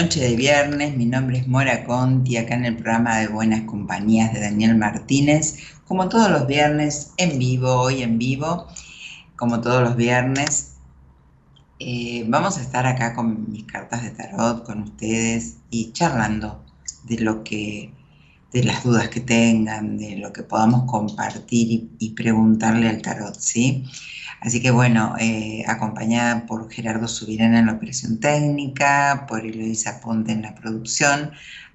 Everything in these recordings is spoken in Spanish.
Noche de viernes, mi nombre es Mora Conti, acá en el programa de Buenas Compañías de Daniel Martínez, como todos los viernes, en vivo, hoy en vivo, como todos los viernes. Eh, vamos a estar acá con mis cartas de tarot, con ustedes y charlando de lo que, de las dudas que tengan, de lo que podamos compartir y, y preguntarle al tarot, ¿sí? Así que bueno, eh, acompañada por Gerardo Subirana en la operación técnica, por Eloisa Ponte en la producción.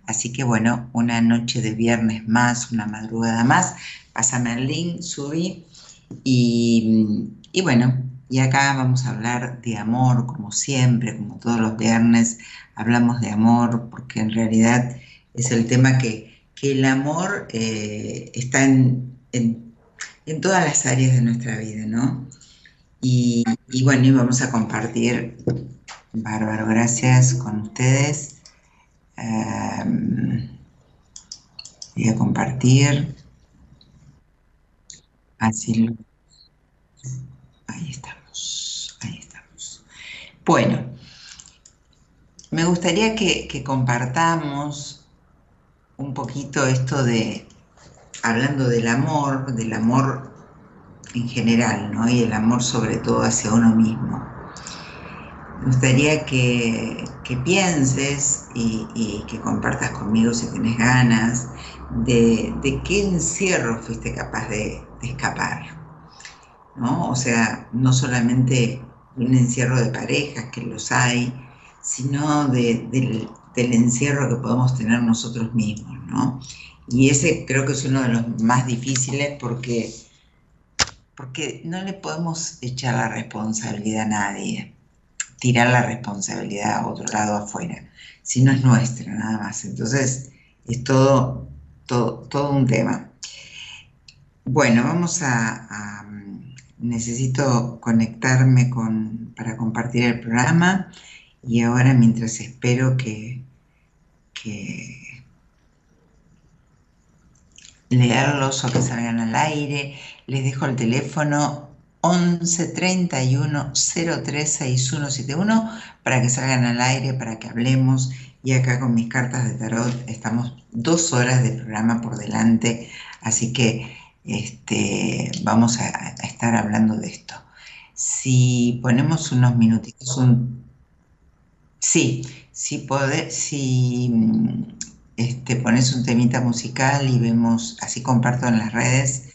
Así que bueno, una noche de viernes más, una madrugada más. Pásame el link, subí. Y, y bueno, y acá vamos a hablar de amor, como siempre, como todos los viernes, hablamos de amor, porque en realidad es el tema que, el amor eh, está en, todas las áreas de nuestra vida, ¿no? Y, bueno, y vamos a compartir, bárbaro, gracias con ustedes. Em, voy a compartir. Así lo Ahí estamos, ahí estamos. Bueno, me gustaría que, compartamos un poquito esto de, hablando del amor, del amor en general, ¿no? Y el amor sobre todo hacia uno mismo. Me gustaría que, pienses y, que compartas conmigo si tienes ganas de, qué encierro fuiste capaz de escapar. ¿no? O sea, no solamente un encierro de parejas, que los hay, sino del, encierro que podemos tener nosotros mismos, ¿no? Y ese creo que es uno de los más difíciles porque, porque no le podemos echar la responsabilidad a nadie, tirar la responsabilidad a otro lado afuera, si no es nuestra, nada más. Entonces, es todo, todo, un tema. Bueno, vamos a necesito conectarme con, para compartir el programa y ahora mientras espero que, leerlos o que salgan al aire, les dejo el teléfono 11 31 036171 para que salgan al aire, para que hablemos. Y acá con mis cartas de tarot estamos dos horas de programa por delante, así que este, vamos a, estar hablando de esto. Si ponemos unos minutitos, un, sí, si, pode, si este, pones un temita musical y vemos, así comparto en las redes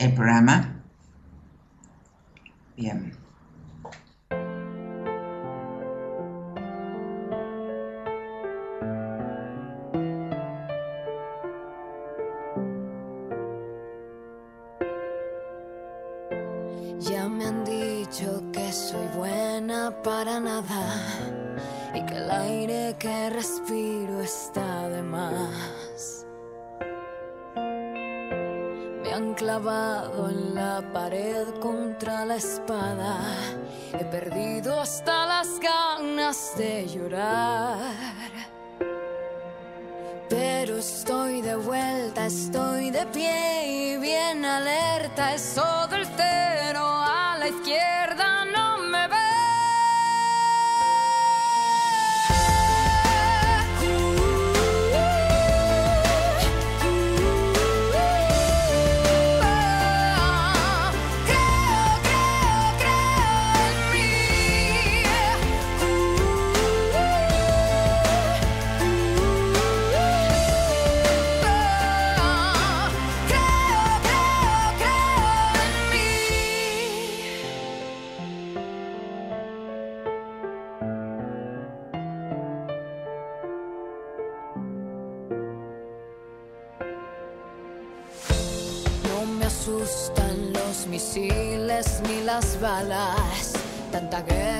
el programa. Bien. para nada y que el aire que respiro está de más. Clavado en la pared contra la espada. He perdido hasta las ganas de llorar. Pero estoy de vuelta, estoy de pie y bien alerta. Es todo el cero las balas. Tanta guerra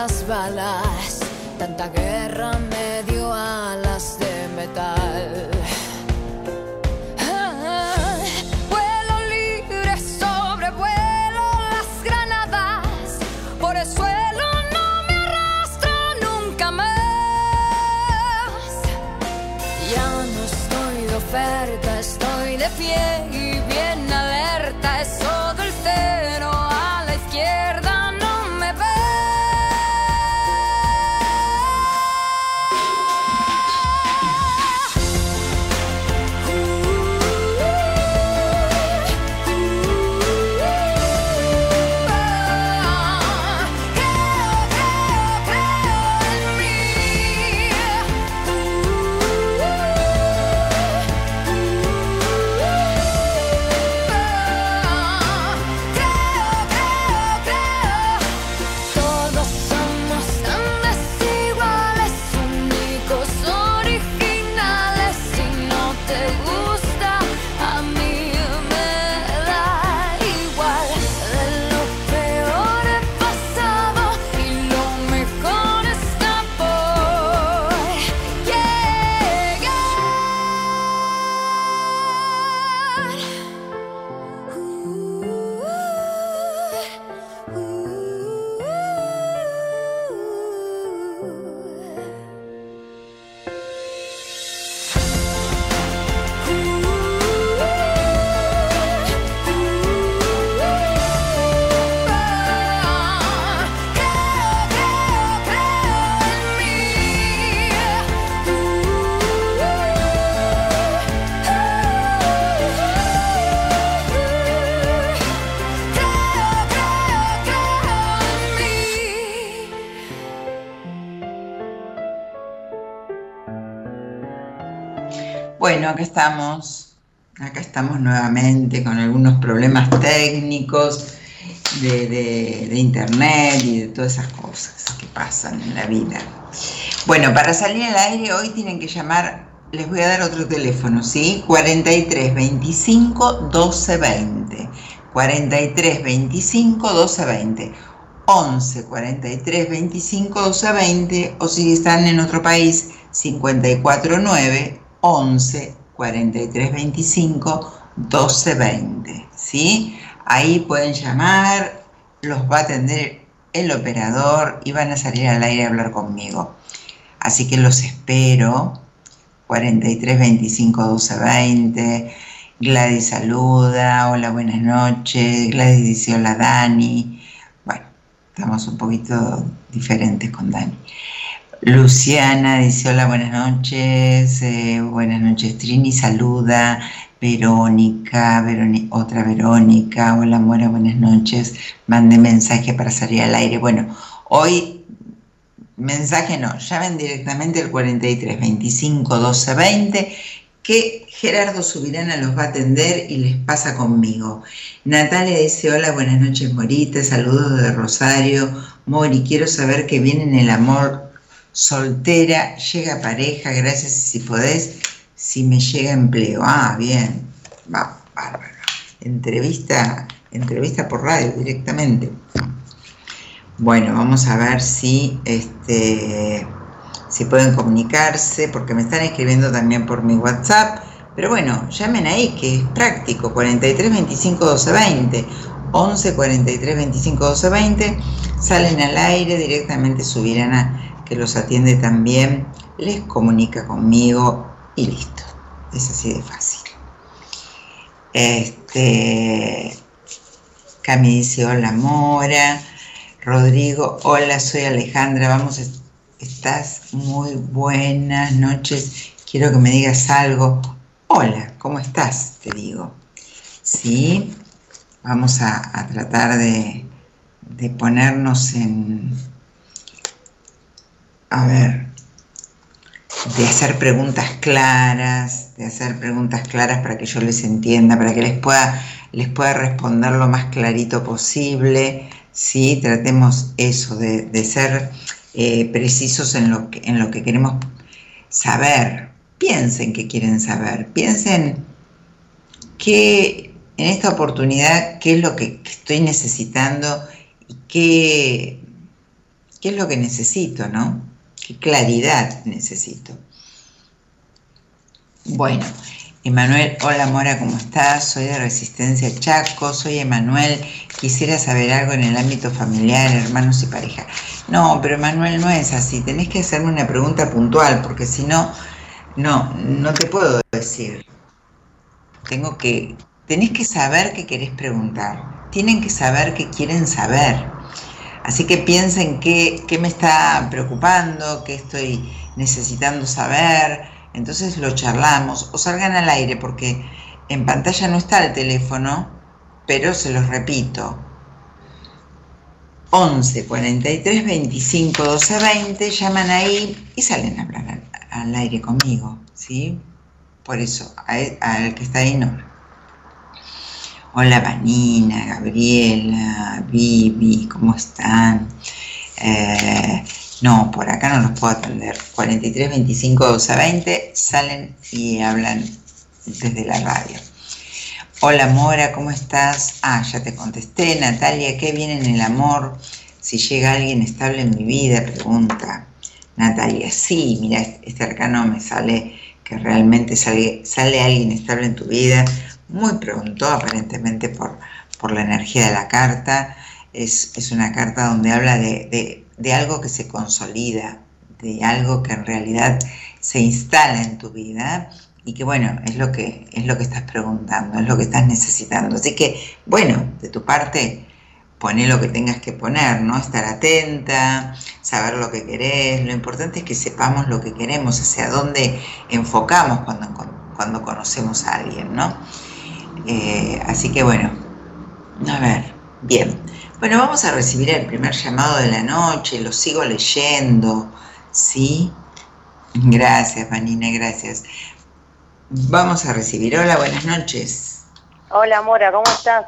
las balas. Tanta guerra Bueno, acá estamos. Acá estamos nuevamente con algunos problemas técnicos de, de- de internet y de todas esas cosas que pasan en la vida. Bueno, para salir al aire hoy tienen que llamar, les voy a dar otro teléfono, ¿sí? 43 25 12 20. 43 25 12 20. 11 43 25 12 20 o si están en otro país 54 9 11 43 25 12 20 ¿sí? ahí pueden llamar los va a atender el operador y van a salir al aire a hablar conmigo. Así que los espero. 43 25 12 20 Gladys saluda. Hola buenas noches. Gladys dice hola Dani bueno estamos un poquito diferentes con Dani. Luciana dice hola, buenas noches, eh, buenas noches Trini, saluda, Verónica, Veroni- otra Verónica, hola Mora, buenas noches, mande mensaje para salir al aire. Bueno, hoy mensaje no, llamen directamente al 43 25 12 20 que Gerardo Subirana los va a atender y les pasa conmigo. Natalia dice, hola, buenas noches Morita, saludos de Rosario. Mori, quiero saber que viene en el amor soltera, llega pareja, gracias si podés, si me llega empleo. Ah, bien, va, bárbaro. Entrevista, entrevista por radio directamente. Bueno, vamos a ver si este si pueden comunicarse, porque me están escribiendo también por mi WhatsApp. Pero bueno, llamen ahí, que es práctico, 43 25 12 20, 11 43 25 12 20, salen al aire, directamente su Virana, que los atiende también, les comunica conmigo y listo. Es así de fácil. Este, Cami dice, hola Mora. Rodrigo, hola, soy Alejandra, vamos, estás muy buenas noches, quiero que me digas algo. Hola, ¿cómo estás? Te digo. Sí, vamos a, tratar de, de ponernos en, a ver, de hacer preguntas claras, de hacer preguntas claras para que yo les entienda, para que les pueda, les pueda responder lo más clarito posible. ¿sí? Tratemos eso, de, ser eh, precisos en lo, que, en lo que queremos saber. Piensen qué quieren saber, piensen qué en esta oportunidad qué es lo que, estoy necesitando y qué, qué es lo que necesito, ¿no? Qué claridad necesito. Bueno, Emanuel, hola Mora, ¿cómo estás? Soy de Resistencia Chaco, soy Emanuel. Quisiera saber algo en el ámbito familiar, hermanos y pareja. No, pero Emanuel no es así. Tenés que hacerme una pregunta puntual, porque si no, no, no te puedo decir. Tengo que, tenés que saber qué querés preguntar. Tienen que saber qué quieren saber. Así que piensen qué, qué me está preocupando, qué estoy necesitando saber entonces lo charlamos o salgan al aire porque en pantalla no está el teléfono, pero se los repito. 11 43 25 12 20, llaman ahí y salen a hablar al, aire conmigo, ¿sí? Por eso, al que está ahí no. Hola Vanina, Gabriela, Vivi, ¿cómo están? Eh, no, por acá no los puedo atender. 43 25 12 20 salen y hablan desde la radio. Hola Mora, ¿cómo estás? Ah, ya te contesté. Natalia, ¿qué viene en el amor? Si llega alguien estable en mi vida, pregunta. Natalia, sí, mira, este arcano me sale que realmente sale, sale alguien estable en tu vida muy pronto, aparentemente por, por la energía de la carta. Es, una carta donde habla de de algo que se consolida, de algo que en realidad se instala en tu vida y que bueno, es lo que, es lo que estás preguntando, es lo que estás necesitando. Así que bueno, de tu parte, poné lo que tengas que poner, ¿no? Estar atenta, saber lo que querés. Lo importante es que sepamos lo que queremos, hacia dónde enfocamos cuando, cuando conocemos a alguien, ¿no? Eh, así que bueno, a ver, bien. Bueno, vamos a recibir el primer llamado de la noche, lo sigo leyendo, ¿sí? Gracias, Vanina, gracias. Vamos a recibir. Hola, buenas noches. Hola, Mora, ¿cómo estás?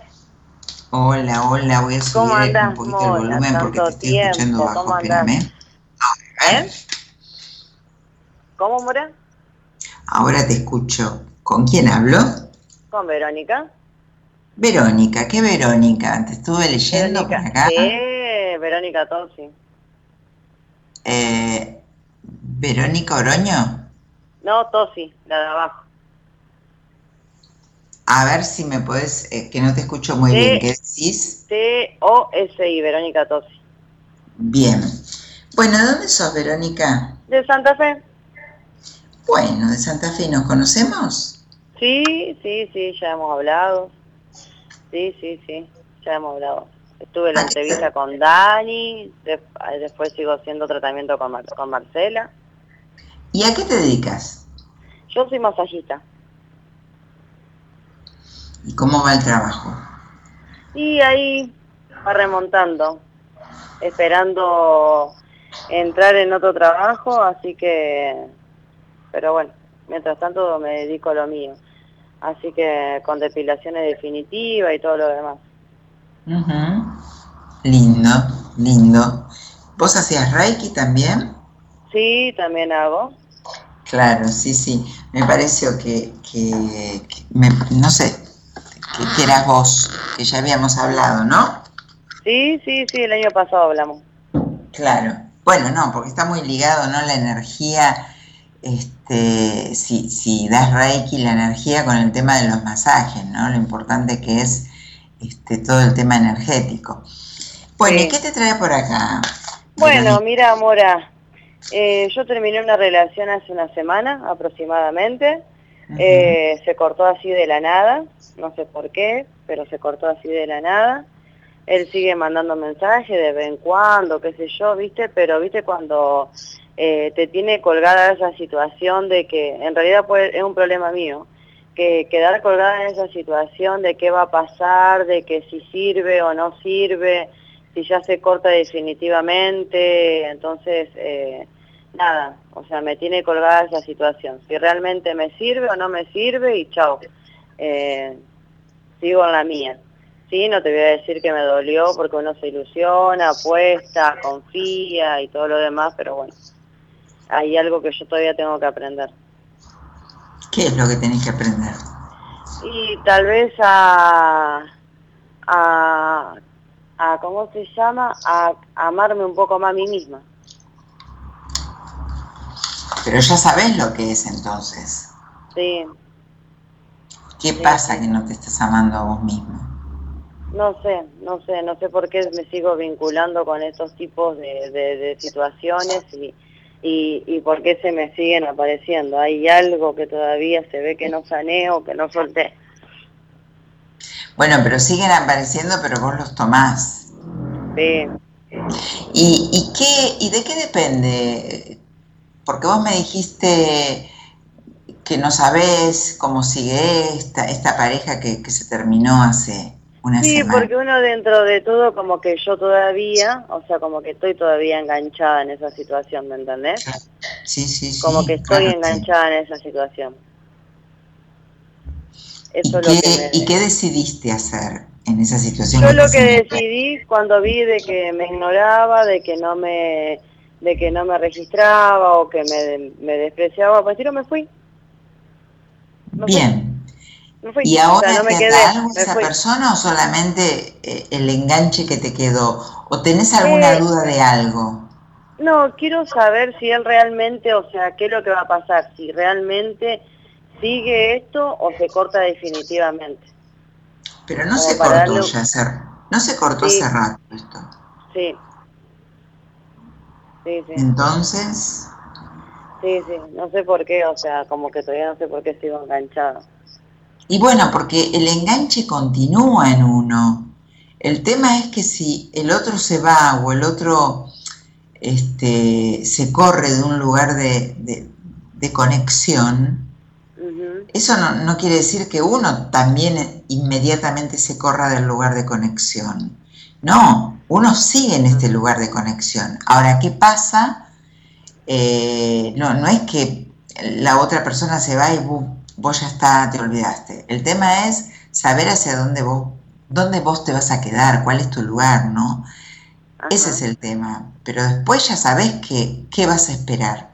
Hola, hola, voy a subir un poquito el volumen porque te estoy escuchando bajo, espérame. ¿Eh? ¿Cómo, Mora? Ahora te escucho. ¿Con quién hablo? Con Verónica. Verónica, ¿qué Verónica? Te estuve leyendo por acá. Sí, Verónica Tosi. Eh, ¿Verónica Oroño? No, Tosi, la de abajo. A ver si me puedes, eh, que no te escucho muy bien, ¿qué decís? T-O-S-I, Verónica Tosi. Bien. Bueno, ¿de dónde sos, Verónica? De Santa Fe. Bueno, de Santa Fe, ¿nos conocemos? Sí, sí, sí, ya hemos hablado. Sí, sí, sí, ya hemos hablado. Estuve en la entrevista con Dani, después sigo haciendo tratamiento con, con Marcela. ¿Y a qué te dedicas? Yo soy masajista. ¿Y cómo va el trabajo? Y ahí va remontando, esperando entrar en otro trabajo, así que, pero bueno, mientras tanto me dedico a lo mío así que con depilaciones definitivas y todo lo demás. Lindo, lindo. ¿Vos hacías Reiki también? Sí, también hago. Claro, sí, sí. Me pareció que, no sé, que, eras vos, que ya habíamos hablado, ¿no? Sí, sí, sí, el año pasado hablamos. Claro. Bueno, no, porque está muy ligado, ¿no? La energía, este, si, si das Reiki, la energía con el tema de los masajes, ¿no? Lo importante que es este, todo el tema energético. Bueno, ¿y qué te trae por acá? Bueno, mira, Mora, eh, yo terminé una relación hace una semana aproximadamente. Eh, se cortó así de la nada, no sé por qué, pero se cortó así de la nada. Él sigue mandando mensajes de vez en cuando, qué sé yo, ¿viste? Pero, ¿viste? Cuando eh, te tiene colgada esa situación de que en realidad puede, es un problema mío, que quedar colgada en esa situación de qué va a pasar, de que si sirve o no sirve, si ya se corta definitivamente, entonces... Eh, nada, o sea, me tiene colgada esa situación. Si realmente me sirve o no me sirve y chao. Eh, sigo en la mía. Sí, no te voy a decir que me dolió porque uno se ilusiona, apuesta, confía y todo lo demás, pero bueno, hay algo que yo todavía tengo que aprender. ¿Qué es lo que tenés que aprender? Y tal vez a, a, a ¿cómo se llama? A, a amarme un poco más a mí misma. Pero ya sabes lo que es entonces. Sí. ¿Qué pasa que no te estás amando a vos mismo? No sé, no sé, no sé por qué me sigo vinculando con estos tipos de, situaciones y, y, y, por qué se me siguen apareciendo. Hay algo que todavía se ve que no sané o que no solté. Bueno, pero siguen apareciendo, pero vos los tomás. Sí. ¿Y, y, qué, ¿Y de qué depende? Porque vos me dijiste que no sabés cómo sigue esta, esta pareja que, que se terminó hace una sí, porque uno dentro de todo como que yo todavía, o sea, como que estoy todavía enganchada en esa situación, ¿me entendés? Sí, sí, sí. Como que estoy enganchada en esa situación. Eso ¿Y, qué, lo que ¿Y qué decidiste hacer en esa situación? Yo lo que decidí cuando vi de que me ignoraba, de que no me de que no me registraba o que me, me despreciaba, pues no me fui. Bien. ¿Y ahora no me te quedé, algo esa persona o solamente eh, el enganche que te quedó? ¿O tenés alguna eh, duda de algo? No, quiero saber si él realmente, o sea, qué es lo que va a pasar, si realmente sigue esto o se corta definitivamente. Pero no se cortó ya, hace, no se cortó hace rato esto. Sí, entonces... Sí, sí, no sé por qué, o sea, como que todavía no sé por qué sigo enganchada. Y bueno, porque el enganche continúa en uno. El tema es que si el otro se va o el otro este, se corre de un lugar de, de, conexión, eso no, no, quiere decir que uno también inmediatamente se corra del lugar de conexión. No, uno sigue en este lugar de conexión. Ahora, ¿qué pasa? Eh, no, no es que la otra persona se va y vos, ya está, te olvidaste. El tema es saber hacia dónde vos, dónde vos te vas a quedar, cuál es tu lugar, ¿no? Ese es el tema. Pero después ya sabés que, qué vas a esperar.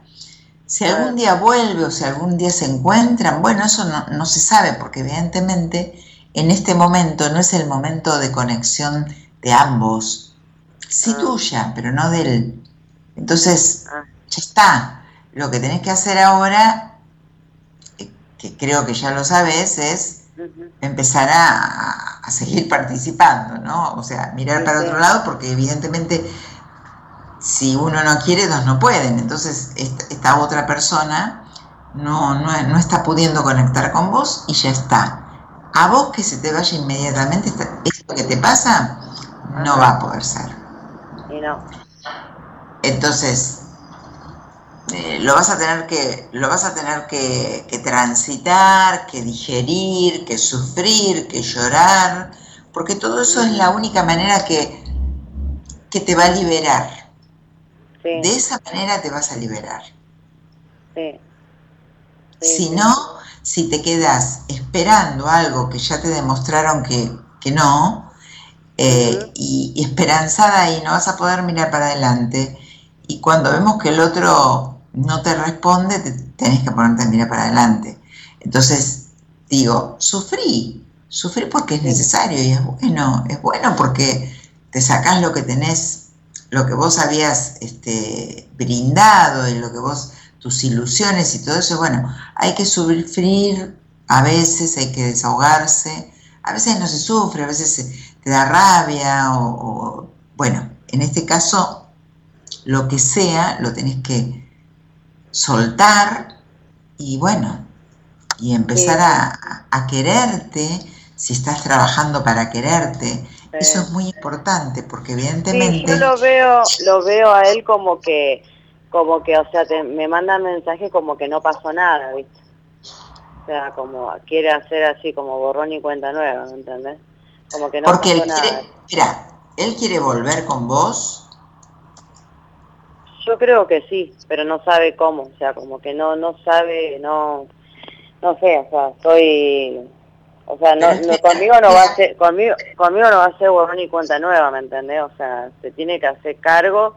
Si algún día vuelve o si algún día se encuentran, bueno, eso no, no se sabe porque evidentemente en este momento no es el momento de conexión de ambos. Sí ah. tuya, pero no de él. Entonces, ah. ya está. Lo que tenés que hacer ahora, que creo que ya lo sabes, es empezar a, seguir participando, ¿no? O sea, mirar para otro lado, porque evidentemente si uno no quiere, dos no pueden. Entonces, esta, otra persona no, no, no, está pudiendo conectar con vos y ya está. A vos que se te vaya inmediatamente, esto que te pasa, no va a poder ser. Y no. Entonces, eh, lo vas a tener que, lo vas a tener que, transitar, que digerir, que sufrir, que llorar, porque todo eso es la única manera que, que te va a liberar. De esa manera te vas a liberar. si no, si te quedas esperando algo que ya te demostraron que, que no, eh, y, esperanzada y no vas a poder mirar para adelante. Y cuando vemos que el otro no te responde, te, tenés que ponerte a mirar para adelante. Entonces, digo, sufrí, sufrí porque es necesario y es bueno, es bueno porque te sacás lo que tenés, lo que vos habías este, brindado y lo que vos, tus ilusiones y todo eso, bueno, hay que sufrir, a veces hay que desahogarse, a veces no se sufre, a veces te da rabia o, bueno, en este caso, lo que sea, lo tenés que soltar y bueno, y empezar a, quererte, si estás trabajando para quererte, eso es muy importante porque evidentemente... yo lo veo, lo veo a él como que, como que, o sea, me manda mensajes como que no pasó nada, ¿viste? O sea, como quiere hacer así como borrón y cuenta nueva, ¿me entendés? Como que no porque él quiere, mira, él quiere volver con vos. Yo creo que sí, pero no sabe cómo, o sea, como que no, no sabe, no, no sé, o sea, estoy o sea, no, conmigo no va a ser, conmigo, conmigo no va a ser borrón y cuenta nueva, ¿me entendés? O sea, se tiene que hacer cargo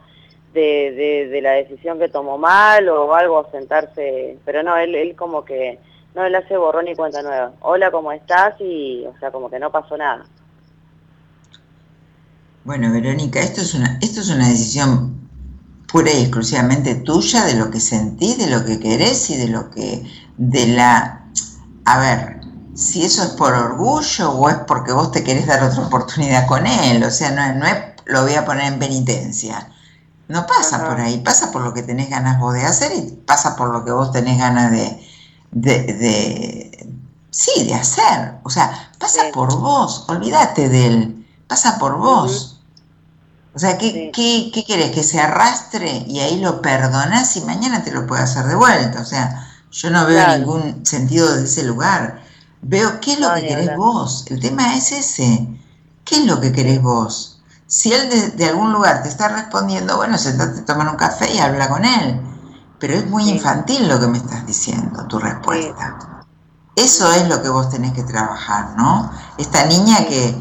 de, de, la decisión que tomó mal o algo, sentarse, pero no, él, él como que, no, él hace borrón y cuenta nueva. Hola, ¿cómo estás? Y, o sea, como que no pasó nada. Bueno, Verónica, esto es una, esto es una decisión pura y exclusivamente tuya de lo que sentís, de lo que querés y de lo que, de la, a ver, si eso es por orgullo o es porque vos te querés dar otra oportunidad con él, o sea, no, no es lo voy a poner en penitencia. No pasa por ahí, pasa por lo que tenés ganas vos de hacer y pasa por lo que vos tenés ganas de, de, sí, de hacer. O sea, pasa por vos, olvídate de él, pasa por vos. O sea, ¿qué, ¿qué, ¿qué querés? Que se arrastre y ahí lo perdonás y mañana te lo puede hacer de vuelta. O sea, yo no veo ningún sentido de ese lugar. Veo qué es lo que querés vos. El tema es ese. ¿Qué es lo que querés vos? Si él de, algún lugar te está respondiendo, bueno, sentate, toma un café y habla con él. Pero es muy infantil lo que me estás diciendo, tu respuesta. Eso es lo que vos tenés que trabajar, ¿no? Esta niña que,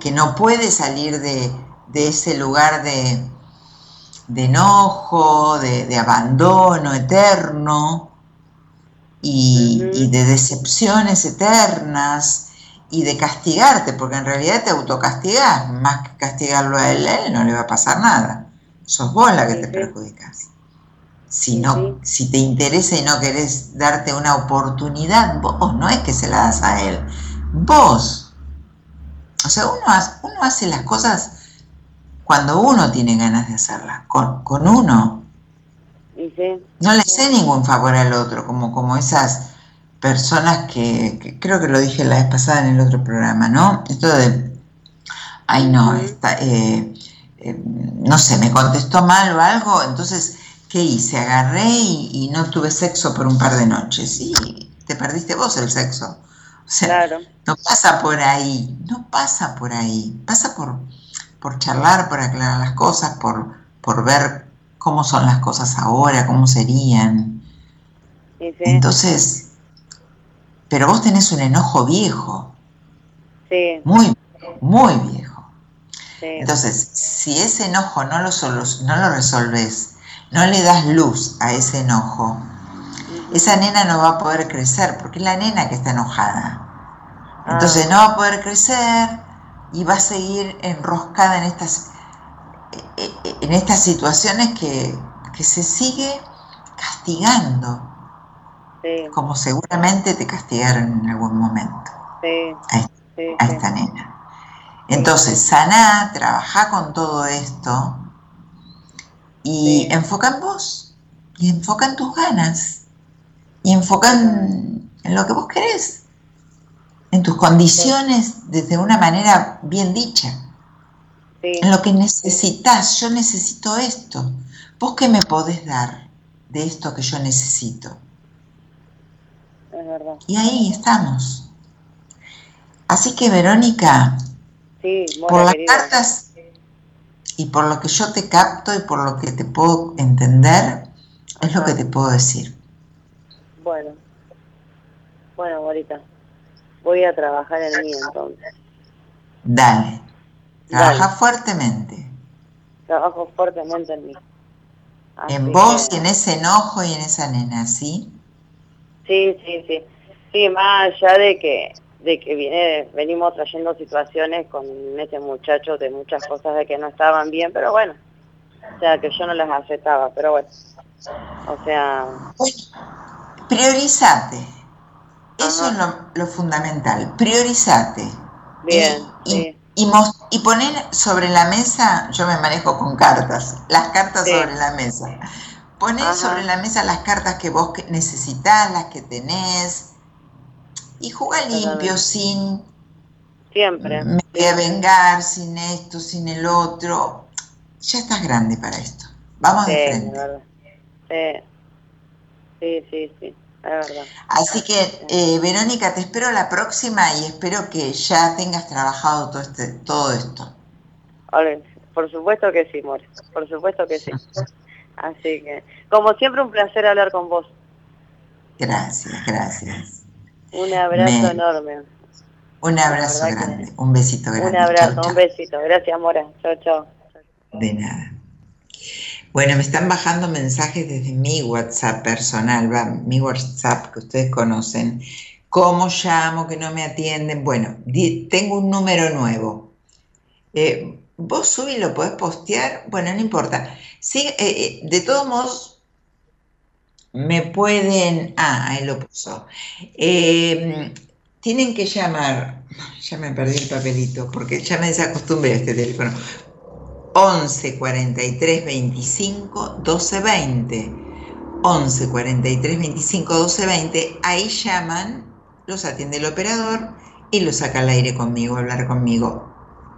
que, no puede salir de, ese lugar de, de enojo, de, de abandono eterno, y, de decepciones eternas y de castigarte, porque en realidad te autocastigás, más que castigarlo a él, a él no le va a pasar nada. Sos vos la que te perjudicas. Si, no, si te interesa y no querés darte una oportunidad, vos no es que se la das a él, vos. O sea, uno, uno hace las cosas cuando uno tiene ganas de hacerlas, con, con uno. No le sé ningún favor al otro, como, como esas personas que, creo que lo dije la vez pasada en el otro programa, ¿no? Esto de, ay no, eh, eh, no sé, me contestó mal o algo, entonces, ¿qué hice? Agarré y, no tuve sexo por un par de noches y te perdiste vos el sexo. O sea, no pasa por ahí, no pasa por ahí, pasa por, por charlar, por aclarar las cosas, por, por ver cómo son las cosas ahora, cómo serían. Entonces, pero vos tenés un enojo viejo. Sí. Muy, muy viejo. Entonces, si ese enojo no lo, no lo resolves, no le das luz a ese enojo, esa nena no va a poder crecer, porque es la nena que está enojada. Entonces ah. no va a poder crecer y va a seguir enroscada en estas en estas situaciones que, se sigue castigando, como seguramente te castigaron en algún momento. A, esta nena. Entonces, sana, trabaja con todo esto y enfoca en vos, y enfoca en tus ganas, y enfoca en, en lo que vos querés, en tus condiciones desde una manera bien dicha en lo que necesitas. Yo necesito esto. ¿Vos qué me podés dar de esto que yo necesito? Es verdad. Y ahí estamos. Así que, Verónica, por las cartas y por lo que yo te capto y por lo que te puedo entender, es lo que te puedo decir. Bueno, bueno, Morita, voy a trabajar en mí entonces. Dale. Trabaja fuertemente. Trabajo fuertemente en mí. en vos y en ese enojo y en esa nena, ¿sí? Sí, sí, sí. Sí, más allá de que, de que viene, venimos trayendo situaciones con este muchacho de muchas cosas de que no estaban bien, pero bueno, o sea, que yo no las aceptaba, pero bueno, o sea... priorizate, eso es lo, fundamental, priorizate. Bien, y, y, poner sobre la mesa, yo me manejo con cartas, las cartas sobre la mesa. Poner sobre la mesa las cartas que vos necesitas, las que tenés, y juega limpio, sin... Siempre. Me voy a vengar, sin esto, sin el otro. Ya estás grande para esto. Vamos de frente. Sí, sí, sí. Así que, eh, Verónica, te espero la próxima y espero que ya tengas trabajado todo, este, todo esto. por supuesto que sí, More. Por supuesto que sí. Así que, como siempre, un placer hablar con vos. Gracias, gracias. Un abrazo enorme. Un abrazo grande, un besito grande. Un abrazo, un besito. Gracias, Mora. Chao, chao. De nada. Bueno, me están bajando mensajes desde mi WhatsApp personal, ¿va? mi WhatsApp que ustedes conocen. ¿Cómo llamo? Que no me atienden. Bueno, tengo un número nuevo. Eh, vos subí lo podés postear. Bueno, no importa. Sí, eh, eh, de todos modos, me pueden, ah, ahí lo puso, em, tienen que llamar, ya me perdí el papelito porque ya me desacostumbré a este teléfono, 11 43 25 12 20. 11 43 25 12 20, ahí llaman, los atiende el operador y los saca al aire conmigo, hablar conmigo.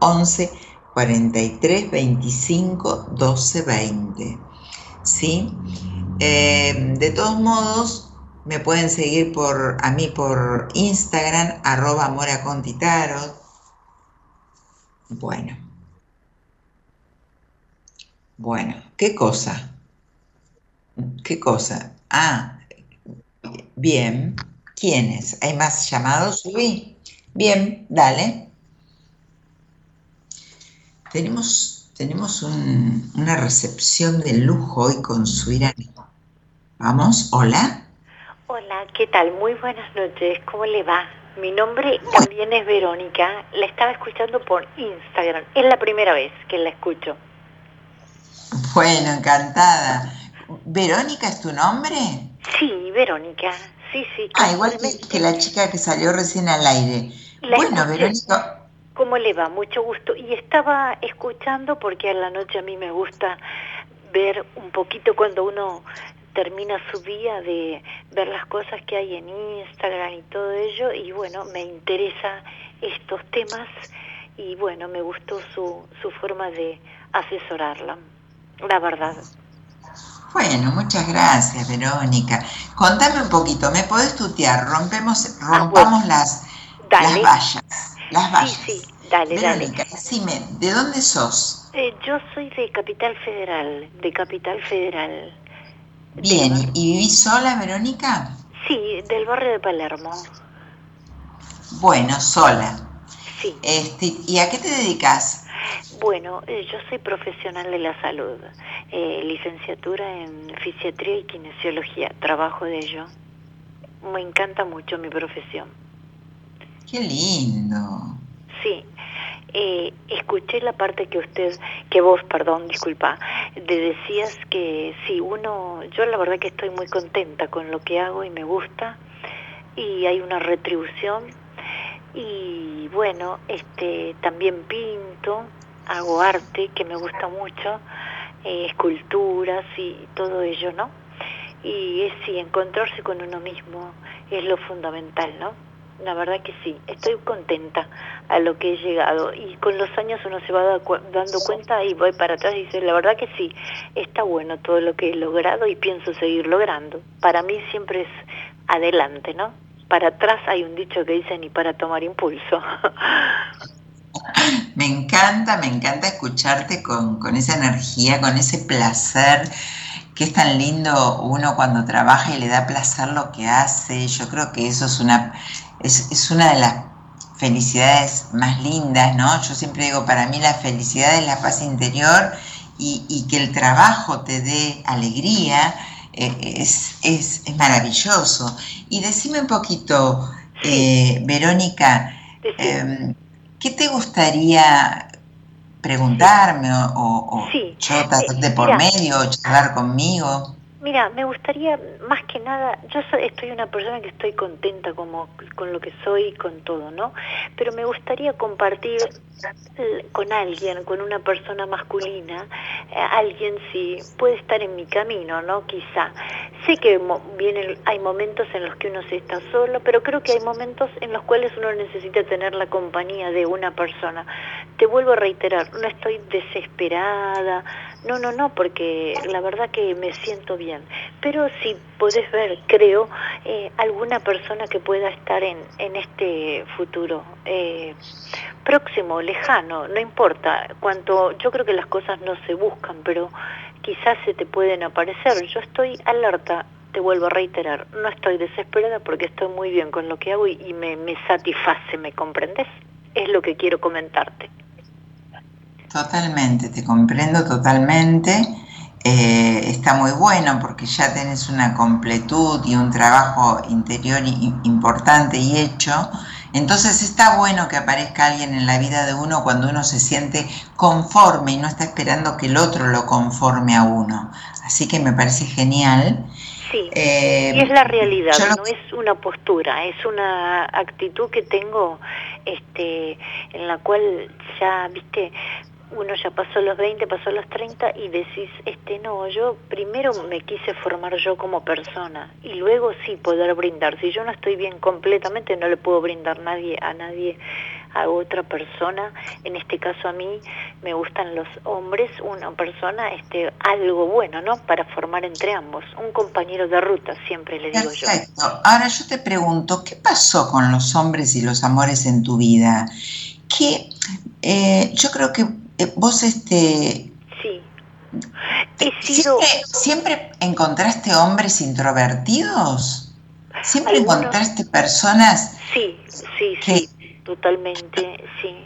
11 43 25 12 20. ¿Sí? Eh, de todos modos, me pueden seguir por a mí por Instagram, arroba moracontitaro. Bueno. Bueno, ¿qué cosa? ¿Qué cosa? Ah, bien. ¿Quiénes? ¿Hay más llamados? Subí. Bien, dale. Tenemos, tenemos una recepción de lujo hoy con su Irán. Vamos, hola. Hola, ¿qué tal? Muy buenas noches, ¿cómo le va? Mi nombre también es Verónica, la estaba escuchando por Instagram, es la primera vez que la escucho. Bueno, encantada. ¿Verónica es tu nombre? Sí, Verónica, sí, sí. Ah, igual que, la chica que salió recién al aire. bueno, Verónica... ¿Cómo le va? Mucho gusto. Y estaba escuchando porque a la noche a mí me gusta ver un poquito cuando uno termina su día de ver las cosas que hay en Instagram y todo ello y bueno, me interesa estos temas y bueno, me gustó su, su forma de asesorarla, la verdad. Bueno, muchas gracias, Verónica. Contame un poquito, ¿me podés tutear? Rompemos, ah, rompamos las, las vallas. Las vallas. Sí, sí, dale, Verónica, decime, ¿de dónde sos? Eh, yo soy de Capital Federal, de Capital Federal. Bien, ¿y vivís sola, Verónica? Sí, del barrio de Palermo. Bueno, sola. Sí. Este, ¿Y a qué te dedicas? Bueno, eh, yo soy profesional de la salud, eh, licenciatura en fisiatría y kinesiología, trabajo de ello. Me encanta mucho mi profesión. Qué lindo. Sí, eh, escuché la parte que usted, que vos, perdón, disculpa, de decías que si uno, yo la verdad que estoy muy contenta con lo que hago y me gusta y hay una retribución y bueno, este también pinto, hago arte que me gusta mucho, eh, esculturas y todo ello, ¿no? Y es sí, encontrarse con uno mismo es lo fundamental, ¿no? la verdad que sí, estoy contenta a lo que he llegado y con los años uno se va dando cuenta y voy para atrás y dice, la verdad que sí, está bueno todo lo que he logrado y pienso seguir logrando. Para mí siempre es adelante, ¿no? Para atrás hay un dicho que dice ni para tomar impulso. Me encanta, me encanta escucharte con, con esa energía, con ese placer que es tan lindo uno cuando trabaja y le da placer lo que hace. Yo creo que eso es una es, una de las felicidades más lindas, ¿no? Yo siempre digo, para mí la felicidad es la paz interior y, que el trabajo te dé alegría eh, es, es, maravilloso. Y decime un poquito, Eh, Verónica, ¿qué te gustaría preguntarme o, o, yo de por medio o charlar conmigo? Mira, me gustaría más que nada, yo estoy una persona que estoy contenta como con lo que soy, con todo, ¿no? Pero me gustaría compartir con alguien, con una persona masculina, eh, alguien si puede estar en mi camino, ¿no? Quizá. Sé que hay momentos en los que uno se está solo, pero creo que hay momentos en los cuales uno necesita tener la compañía de una persona. Te vuelvo a reiterar, no estoy desesperada, no, no, no, porque la verdad que me siento bien. Pero si podés ver, creo, eh, alguna persona que pueda estar en, en este futuro eh, próximo, lejano, no importa. Cuanto, yo creo que las cosas no se buscan, pero quizás se te pueden aparecer. Yo estoy alerta, te vuelvo a reiterar, no estoy desesperada porque estoy muy bien con lo que hago y, me satisface, ¿me comprendes? Es lo que quiero comentarte. Totalmente, te comprendo totalmente. Eh, está muy bueno porque ya tenés una completud y un trabajo interior importante y hecho. Entonces está bueno que aparezca alguien en la vida de uno cuando uno se siente conforme y no está esperando que el otro lo conforme a uno. Así que me parece genial. Sí, eh, y es la realidad, no es una postura, es una actitud que tengo este, en la cual ya, viste, uno ya pasó los 20, pasó los 30 y decís, este no, yo primero me quise formar yo como persona y luego sí poder brindar. Si yo no estoy bien completamente, no le puedo brindar nadie a nadie a otra persona, en este caso a mí me gustan los hombres, una persona, este, algo bueno, ¿no? Para formar entre ambos, un compañero de ruta, siempre le digo yo. Perfecto. Ahora yo te pregunto, ¿qué pasó con los hombres y los amores en tu vida? Que eh, yo creo que vos este... Sí. ¿Siempre, encontraste hombres introvertidos? ¿Siempre encontraste personas? Sí, sí, sí, totalmente, sí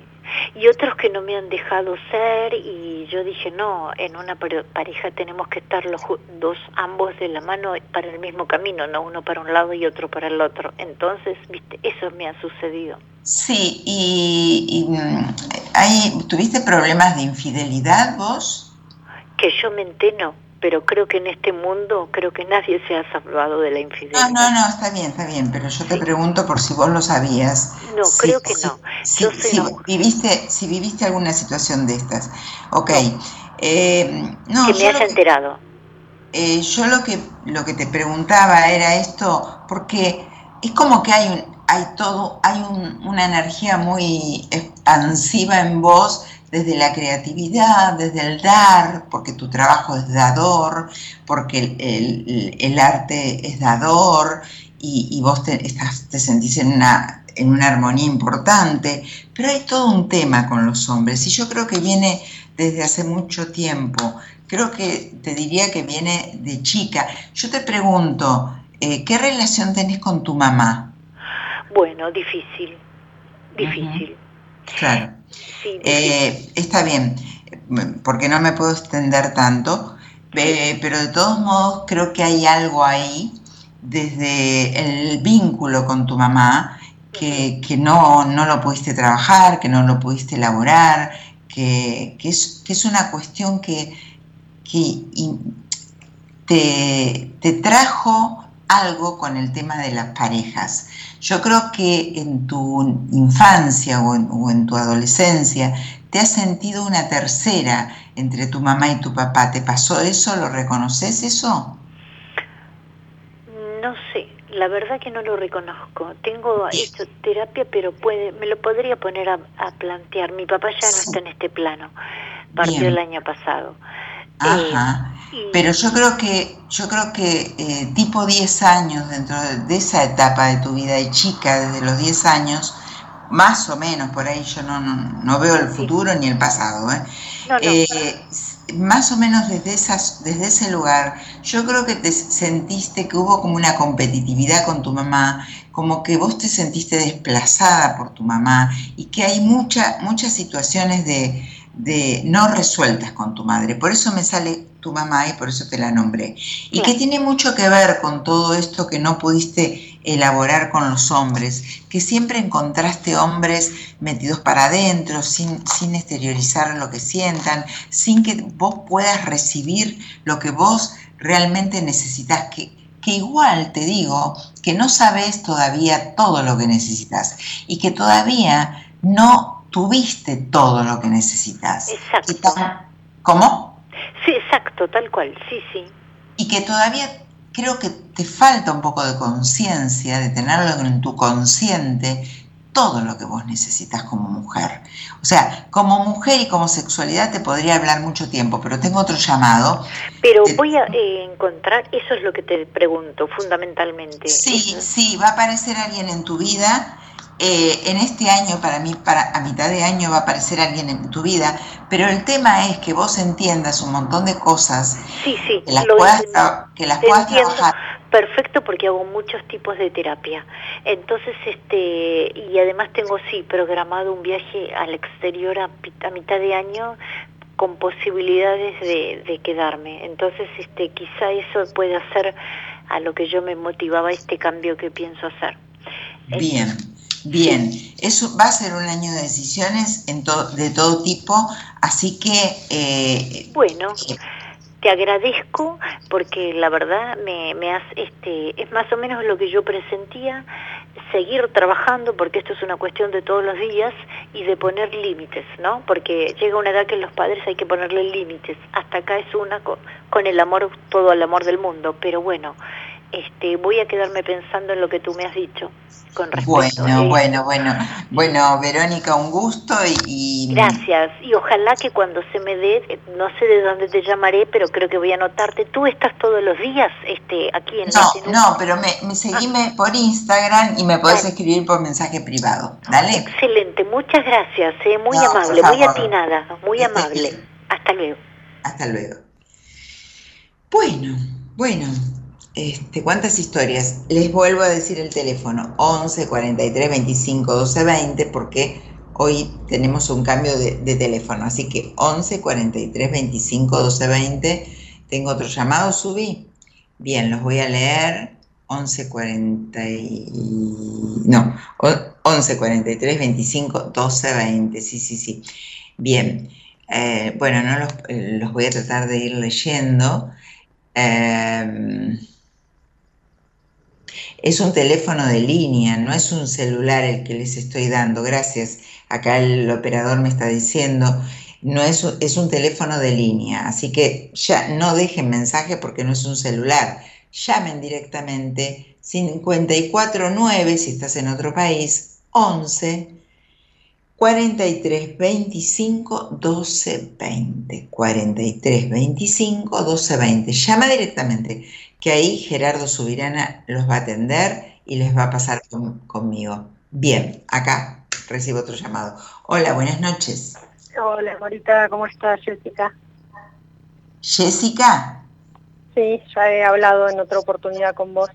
y otros que no me han dejado ser y yo dije no en una pareja tenemos que estar los dos ambos de la mano para el mismo camino no uno para un lado y otro para el otro entonces viste eso me ha sucedido. Sí y, y tuviste problemas de infidelidad vos que yo me enteno pero creo que en este mundo, creo que nadie se ha salvado de la infidelidad. No, no, no, está bien, está bien, pero yo te pregunto por si vos lo sabías. No, creo que no. Si, viviste, si viviste alguna situación de estas. Ok. Eh, no, que me has enterado. Eh, yo lo que, lo que te preguntaba era esto, porque es como que hay, un, hay todo, hay una energía muy expansiva en vos desde la creatividad, desde el dar, porque tu trabajo es dador, porque el, arte es dador y, vos te, estás, te sentís en una, en una armonía importante, pero hay todo un tema con los hombres y yo creo que viene desde hace mucho tiempo. Creo que te diría que viene de chica. Yo te pregunto, eh, ¿qué relación tenés con tu mamá? Bueno, difícil, difícil. Claro. Eh, está bien, porque no me puedo extender tanto, pero de todos modos creo que hay algo ahí desde el vínculo con tu mamá que, no, lo pudiste trabajar, que no lo pudiste elaborar, que, es, que es, una cuestión que, te, te trajo algo con el tema de las parejas. Yo creo que en tu infancia o en, tu adolescencia te has sentido una tercera entre tu mamá y tu papá. ¿Te pasó eso? ¿Lo reconoces eso? No sé, la verdad que no lo reconozco. Tengo hecho terapia, pero puede, me lo podría poner a, plantear. Mi papá ya no está en este plano, partió el año pasado. Ajá. Pero yo creo que, yo creo que eh, tipo 10 años dentro de esa etapa de tu vida de chica, desde los 10 años, más o menos, por ahí yo no, no, veo el futuro ni el pasado, ¿eh? eh más o menos desde, esas, desde ese lugar, yo creo que te sentiste que hubo como una competitividad con tu mamá, como que vos te sentiste desplazada por tu mamá y que hay mucha, muchas situaciones de, de no resueltas con tu madre. Por eso me sale tu mamá y por eso te la nombré. Y que tiene mucho que ver con todo esto que no pudiste elaborar con los hombres, que siempre encontraste hombres metidos para adentro, sin, sin exteriorizar lo que sientan, sin que vos puedas recibir lo que vos realmente necesitas, que, que igual te digo que no sabes todavía todo lo que necesitas y que todavía no tuviste todo lo que necesitas. Exacto. ¿Cómo? Sí, exacto, tal cual, sí, sí. Y que todavía creo que te falta un poco de conciencia, de tenerlo en tu consciente, todo lo que vos necesitas como mujer. O sea, como mujer y como sexualidad te podría hablar mucho tiempo, pero tengo otro llamado. Pero voy a eh, encontrar, eso es lo que te pregunto fundamentalmente. Sí, sí, va a aparecer alguien en tu vida. Eh, en este año, para mí, para, a mitad de año va a aparecer alguien en tu vida, pero el tema es que vos entiendas un montón de cosas, sí, sí, que las puedas, que las puedas trabajar perfecto porque hago muchos tipos de terapia. Entonces, este, y además tengo, sí, programado un viaje al exterior a, mitad de año con posibilidades de, quedarme. Entonces, este, quizá eso puede ser a lo que yo me motivaba este cambio que pienso hacer. Bien, bien. Eso va a ser un año de decisiones en de todo tipo, así que... Eh, bueno. Eh, te agradezco porque la verdad me, me has, este, es más o menos lo que yo presentía, seguir trabajando porque esto es una cuestión de todos los días y de poner límites, ¿no? Porque llega una edad que los padres hay que ponerle límites. Hasta acá es una con, con el amor, todo el amor del mundo, pero bueno, este, voy a quedarme pensando en lo que tú me has dicho. Con respecto bueno, bueno, bueno. Bueno, Verónica, un gusto y, Gracias. Y ojalá que cuando se me dé, no sé de dónde te llamaré, pero creo que voy a anotarte. ¿Tú estás todos los días este, aquí en No, no, pero me, me seguime ah. por Instagram y me podés escribir por mensaje privado. Dale. Excelente, muchas gracias. Eh, muy amable, muy atinada, muy amable. Hasta luego. Hasta luego. Bueno, bueno. Este, ¿Cuántas historias? Les vuelvo a decir el teléfono, 11 43 25 12 20, porque hoy tenemos un cambio de, teléfono. Así que 11 43 25 12 20. Tengo otro llamado, subí. Bien, los voy a leer. 11 40 no, 11 43 25 12 20. Sí, sí, sí. Bien. Eh, bueno, no los, eh, los, voy a tratar de ir leyendo. Eh, es un teléfono de línea, no es un celular el que les estoy dando. Gracias. Acá el operador me está diciendo, no es, es un teléfono de línea. Así que ya no dejen mensaje porque no es un celular. Llamen directamente 549 si estás en otro país, 11 43 25 12 20. 43 25 12 20. Llama directamente que ahí Gerardo Subirana los va a atender y les va a pasar conmigo. Bien, acá recibo otro llamado. Hola, buenas noches. Hola, Marita, ¿cómo estás, Jessica? ¿Jessica? Sí, ya he hablado en otra oportunidad con vos.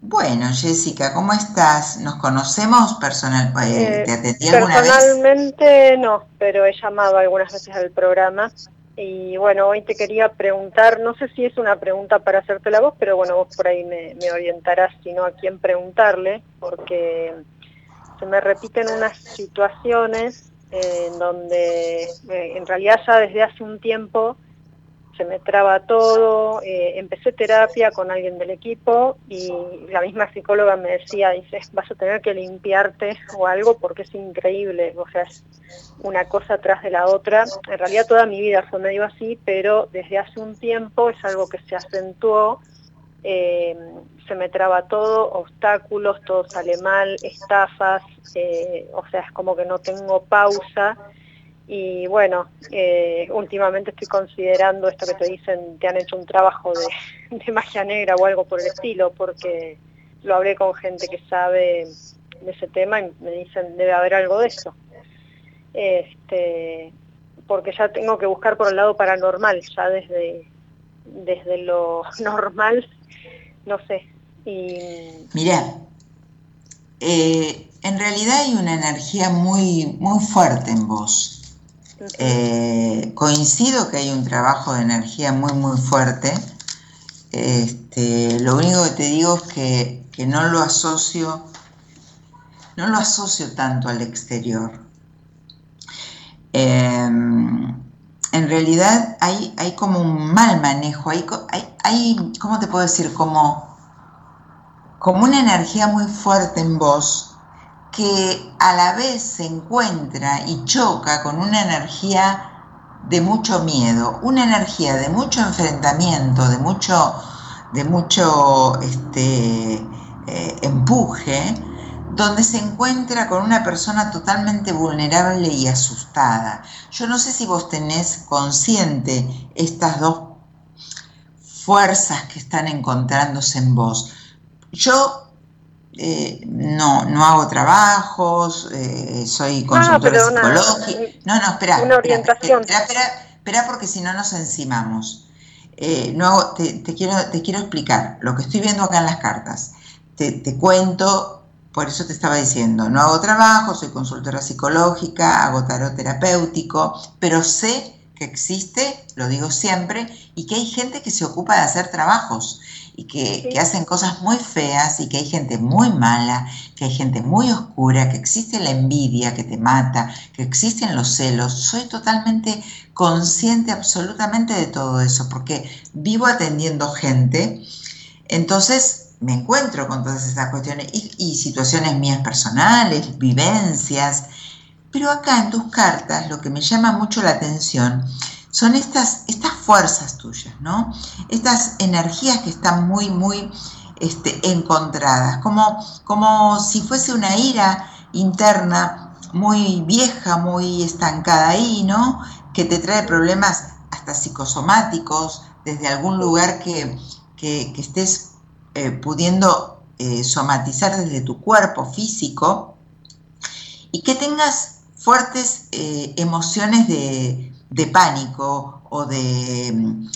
Bueno, Jessica, ¿cómo estás? ¿Nos conocemos personal? Eh, ¿Te atendí alguna vez? Personalmente no, pero he llamado algunas veces al programa y bueno, hoy te quería preguntar, no sé si es una pregunta para hacerte la voz, pero bueno, vos por ahí me, orientarás, si no a quién preguntarle, porque se me repiten unas situaciones en donde eh, en realidad ya desde hace un tiempo se me traba todo, eh, empecé terapia con alguien del equipo y la misma psicóloga me decía, dice, vas a tener que limpiarte o algo porque es increíble, o sea, es una cosa tras de la otra. En realidad toda mi vida fue medio así, pero desde hace un tiempo es algo que se acentuó, eh, se me traba todo, obstáculos, todo sale mal, estafas, eh, o sea, es como que no tengo pausa y bueno, eh, últimamente estoy considerando esto que te dicen, te han hecho un trabajo de, magia negra o algo por el estilo, porque lo hablé con gente que sabe de ese tema y me dicen, debe haber algo de eso. Este, porque ya tengo que buscar por el lado paranormal, ya desde, desde lo normal, no sé. Y... Mira, eh, en realidad hay una energía muy, muy fuerte en vos eh, coincido que hay un trabajo de energía muy, muy fuerte. Este, lo único que te digo es que, que no lo asocio, no lo asocio tanto al exterior. Em, en realidad hay, hay, como un mal manejo, hay, hay, ¿cómo te puedo decir? Como, como una energía muy fuerte en vos que a la vez se encuentra y choca con una energía de mucho miedo, una energía de mucho enfrentamiento, de mucho, de mucho este, eh, empuje, donde se encuentra con una persona totalmente vulnerable y asustada. Yo no sé si vos tenés consciente estas dos fuerzas que están encontrándose en vos. Yo eh, no, no hago trabajos, eh, soy consultora psicológica. No, no, espera. Una orientación. Espera, espera, porque si no nos encimamos. Eh, no te, quiero, te quiero explicar lo que estoy viendo acá en las cartas. Te, te cuento, por eso te estaba diciendo, no hago trabajo, soy consultora psicológica, hago tarot terapéutico, pero sé que existe, lo digo siempre, y que hay gente que se ocupa de hacer trabajos y que, hacen cosas muy feas y que hay gente muy mala, que hay gente muy oscura, que existe la envidia que te mata, que existen los celos. Soy totalmente consciente absolutamente de todo eso porque vivo atendiendo gente. Entonces me encuentro con todas esas cuestiones y, y situaciones mías personales, vivencias. Pero acá en tus cartas lo que me llama mucho la atención son estas, estas fuerzas tuyas, ¿no? Estas energías que están muy, muy este, encontradas, como, como si fuese una ira interna muy vieja, muy estancada ahí, ¿no? Que te trae problemas hasta psicosomáticos, desde algún lugar que, estés eh, pudiendo eh, somatizar desde tu cuerpo físico y que tengas fuertes eh, emociones de, pánico o de,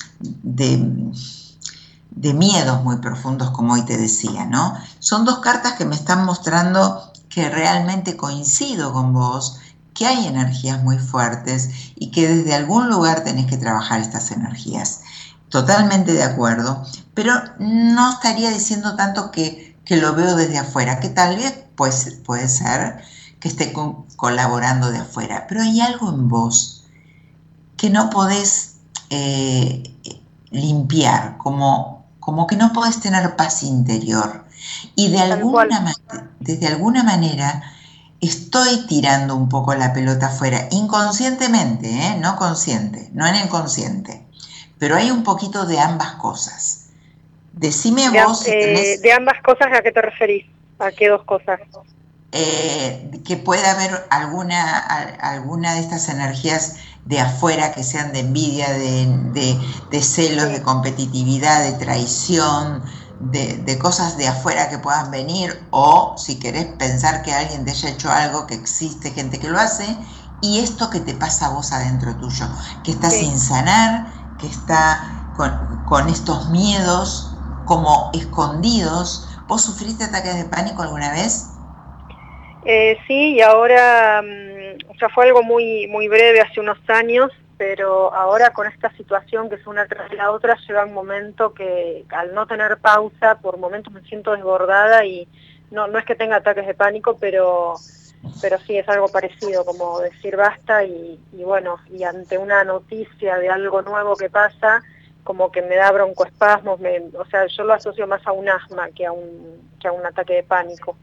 de, miedos muy profundos, como hoy te decía, ¿no? Son dos cartas que me están mostrando que realmente coincido con vos, que hay energías muy fuertes y que desde algún lugar tenés que trabajar estas energías. Totalmente de acuerdo, pero no estaría diciendo tanto que, que lo veo desde afuera, que tal vez pues, puede ser que esté colaborando de afuera, pero hay algo en vos que no podés eh, limpiar, como, como que no podés tener paz interior. Y de alguna, desde alguna manera estoy tirando un poco la pelota afuera, inconscientemente, ¿eh? no consciente, no en el consciente. Pero hay un poquito de ambas cosas. Decime vos. Eh, de ambas cosas, ¿a qué te referís? ¿A qué dos cosas? Que pueda haber alguna, alguna de estas energías de afuera que sean de envidia, de, de, celos, de competitividad, de traición, de, cosas de afuera que puedan venir, o si querés pensar que alguien te haya hecho algo, que existe gente que lo hace, y esto que te pasa a vos adentro tuyo, que está sin sanar, que está con, estos miedos como escondidos. ¿Vos sufriste ataques de pánico alguna vez? Eh, sí, y ahora... Mm, sea, fue algo muy, muy breve hace unos años, pero ahora con esta situación que es una tras la otra, llega un momento que al no tener pausa, por momentos me siento desbordada y no, no es que tenga ataques de pánico, pero, pero sí es algo parecido, como decir basta y, bueno, y ante una noticia de algo nuevo que pasa, como que me da broncoespasmos, o sea, yo lo asocio más a un asma que a un, que a un ataque de pánico.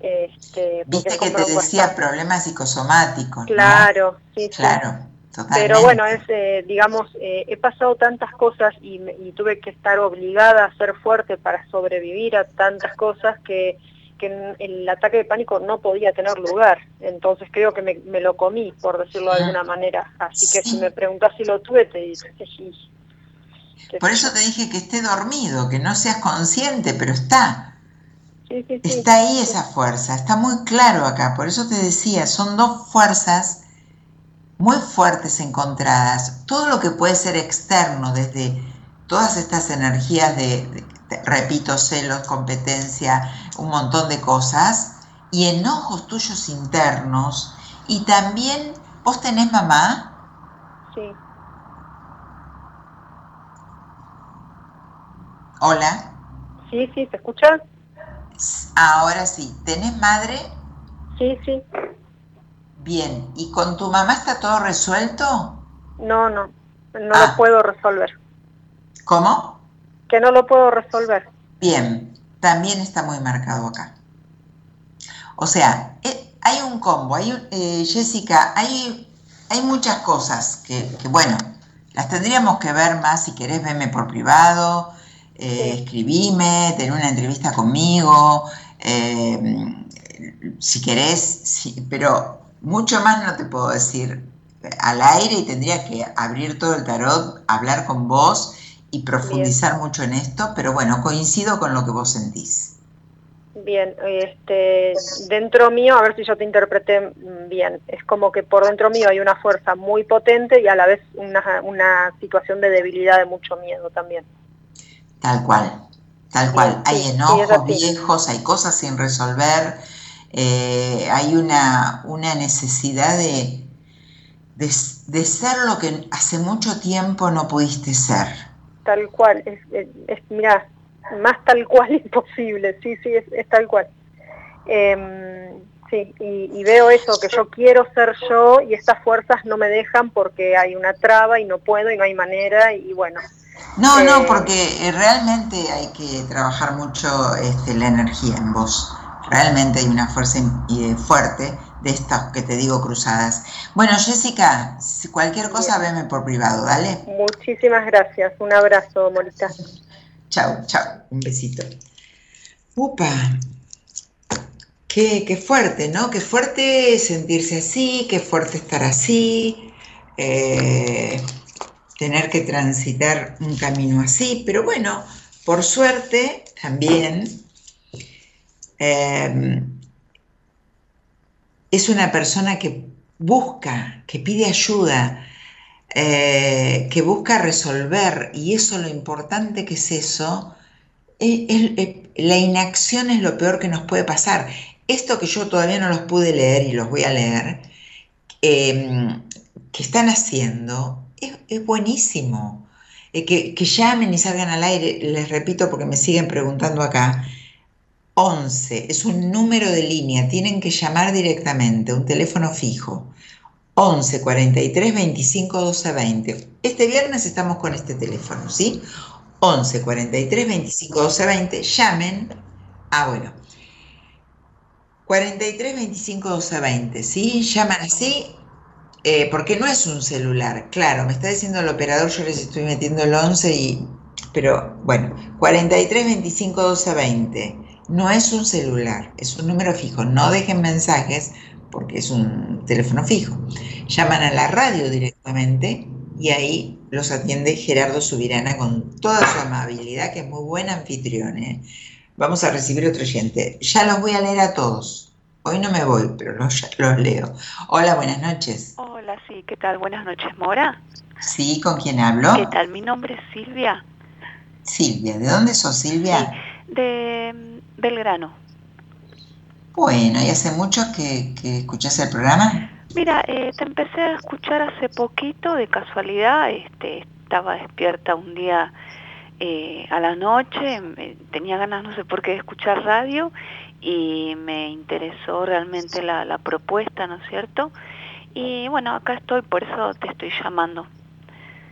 Este, Viste que te decía problemas psicosomáticos. Claro, sí. Claro. Totalmente. Pero bueno, es, eh, digamos, eh, he pasado tantas cosas y, tuve que estar obligada a ser fuerte para sobrevivir a tantas cosas que, que el ataque de pánico no podía tener lugar. Entonces creo que me, lo comí, por decirlo de alguna manera. Así que si me preguntas si lo tuve, te que sí. por eso te dije que esté dormido, que no seas consciente, pero está. Está ahí esa fuerza, está muy claro acá, por eso te decía, son dos fuerzas muy fuertes encontradas. Todo lo que puede ser externo, desde todas estas energías de, repito, celos, competencia, un montón de cosas, y enojos tuyos internos, y también, ¿vos tenés mamá? Sí. Hola. Sí, sí, ¿te escuchas? Ahora sí. ¿Tenés madre? Sí, sí. Bien. ¿Y con tu mamá está todo resuelto? No, no. No Ah. lo puedo resolver. ¿Cómo? Que no lo puedo resolver. Bien. También está muy marcado acá. O sea, eh, hay un combo. Hay un- eh, Jessica, hay, hay muchas cosas que, que, bueno, las tendríamos que ver más. Si querés, verme por privado. Eh, escribime, tener una entrevista conmigo, eh, si querés, sí, pero mucho más no te puedo decir al aire y tendría que abrir todo el tarot, hablar con vos y profundizar mucho en esto, pero bueno, coincido con lo que vos sentís. Bien, este, dentro mío, a ver si yo te interpreté bien, es como que por dentro mío hay una fuerza muy potente y a la vez una, una situación de debilidad, de mucho miedo también. Tal cual, tal cual. Hay sí, enojos viejos, hay cosas sin resolver, eh, hay una, una necesidad de, de, de ser lo que hace mucho tiempo no pudiste ser. Tal cual, es, es, es- mirá, más tal cual imposible, sí, sí, es, es tal cual. Em, sí, y, y veo eso, que yo quiero ser yo y estas fuerzas no me dejan porque hay una traba y no puedo y no hay manera y bueno, No, Eh, no, porque eh, realmente hay que trabajar mucho este, la energía en vos. Realmente hay una fuerza eh, fuerte de estas que te digo cruzadas. Bueno, Jessica, si cualquier cosa veme por privado, dale. muchísimas gracias, un abrazo, Morita. Chau, chau, un besito. Upa, qué, qué fuerte, ¿no? Qué fuerte sentirse así, qué fuerte estar así, eh, tener que transitar un camino así, pero bueno, por suerte también eh, es una persona que busca, que pide ayuda, eh, que busca resolver, y eso lo importante que es eso, es- la inacción es lo peor que nos puede pasar. Esto que yo todavía no los pude leer y los voy a leer, eh, que están haciendo, es, es buenísimo. Eh, que, que llamen y salgan al aire, les repito porque me siguen preguntando acá, 11 es un número de línea, tienen que llamar directamente, un teléfono fijo. 11 43 25 12 20. Este viernes estamos con este teléfono, ¿sí? 11 43 25 12 20. Llamen. Ah, bueno. 43 25 12 20, ¿sí? Llaman así eh, porque no es un celular. Claro, me está diciendo el operador, yo les estoy metiendo el 11 y... Pero bueno, 43 25 12 20. No es un celular, es un número fijo. No dejen mensajes porque es un teléfono fijo. Llaman a la radio directamente y ahí los atiende Gerardo Subirana con toda su amabilidad, que es muy buen anfitrión. ¿eh? Vamos a recibir otro oyente. Ya los voy a leer a todos. Hoy no me voy, pero los, los leo. Hola, buenas noches. Hola, sí, ¿qué tal? Buenas noches, Mora. Sí, ¿con quién hablo? ¿Qué tal? Mi nombre es Silvia, Silvia. ¿De dónde sos, Silvia? de mm, Belgrano. Bueno, ¿y hace mucho que, que escuchás el programa? Mira, eh, te empecé a escuchar hace poquito, de casualidad, este, estaba despierta un día eh, a la noche, me- tenía ganas, no sé por qué, de escuchar radio y me interesó realmente la, la propuesta, ¿no es cierto? Y bueno, acá estoy, por eso te estoy llamando.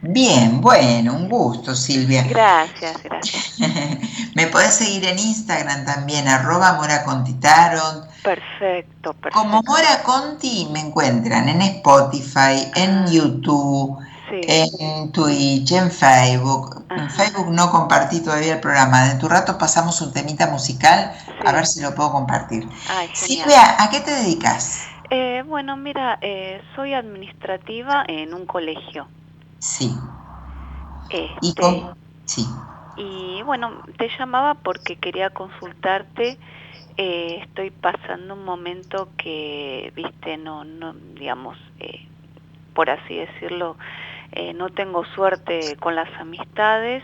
Bien, bueno, un gusto, Silvia. Gracias, gracias. Me podés seguir en Instagram también, arroba Mora Conti Tarot. Perfecto, perfecto. Como Mora Conti me encuentran en Spotify, en YouTube, Sí. en Twitch, en Facebook. En. Facebook no compartí todavía el programa. De tu rato pasamos un temita musical, a ver si lo puedo compartir. Ay. Silvia, ¿a qué te dedicas? Eh, bueno, mira, eh, soy administrativa en un colegio. Sí. ¿Y Este, con... Sí. y bueno, te llamaba porque quería consultarte. eh, estoy pasando un momento que, viste, no, no, digamos, eh, por así decirlo, eh, no tengo suerte con las amistades.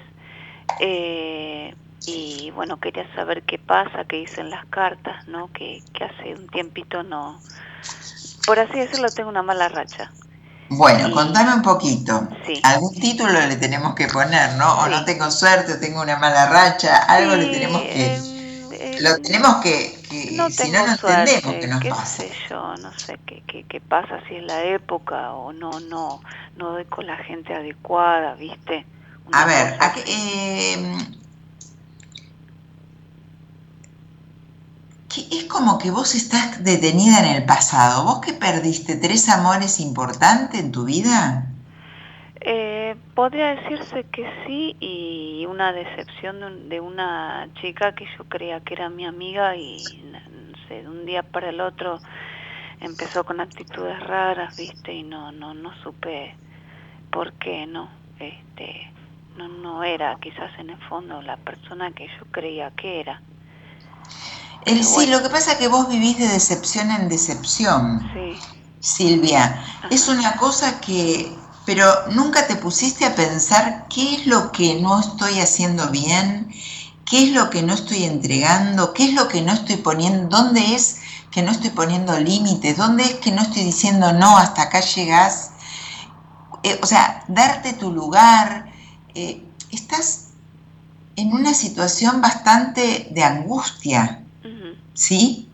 eh, y bueno, quería saber qué pasa, qué dicen las cartas, ¿no? Que, que hace un tiempito no, por así decirlo, tengo una mala racha. Bueno, contame un poquito. Algún título le tenemos que poner, ¿no? O no tengo suerte, o tengo una mala racha, algo le tenemos que... Eh, lo tenemos que... no si no, no entendemos que nos qué pasa. Sé yo, no sé qué, qué, qué, pasa, si es la época o no, no, no doy con la gente adecuada, ¿viste? a ver, a eh, es como que vos estás detenida en el pasado. ¿Vos que perdiste tres amores importantes en tu vida? Eh, podría decirse que sí y una decepción de, una chica que yo creía que era mi amiga y no sé, de un día para el otro empezó con actitudes raras, viste, y no no no supe por qué, no, este, no no era quizás en el fondo la persona que yo creía que era sí, lo que pasa es que vos vivís de decepción en decepción, sí. Silvia. Es una cosa que, pero nunca te pusiste a pensar qué es lo que no estoy haciendo bien, qué es lo que no estoy entregando, qué es lo que no estoy poniendo, dónde es que no estoy poniendo límites, dónde es que no estoy diciendo no, hasta acá llegás. Eh, o sea, darte tu lugar. Eh, estás en una situación bastante de angustia sí.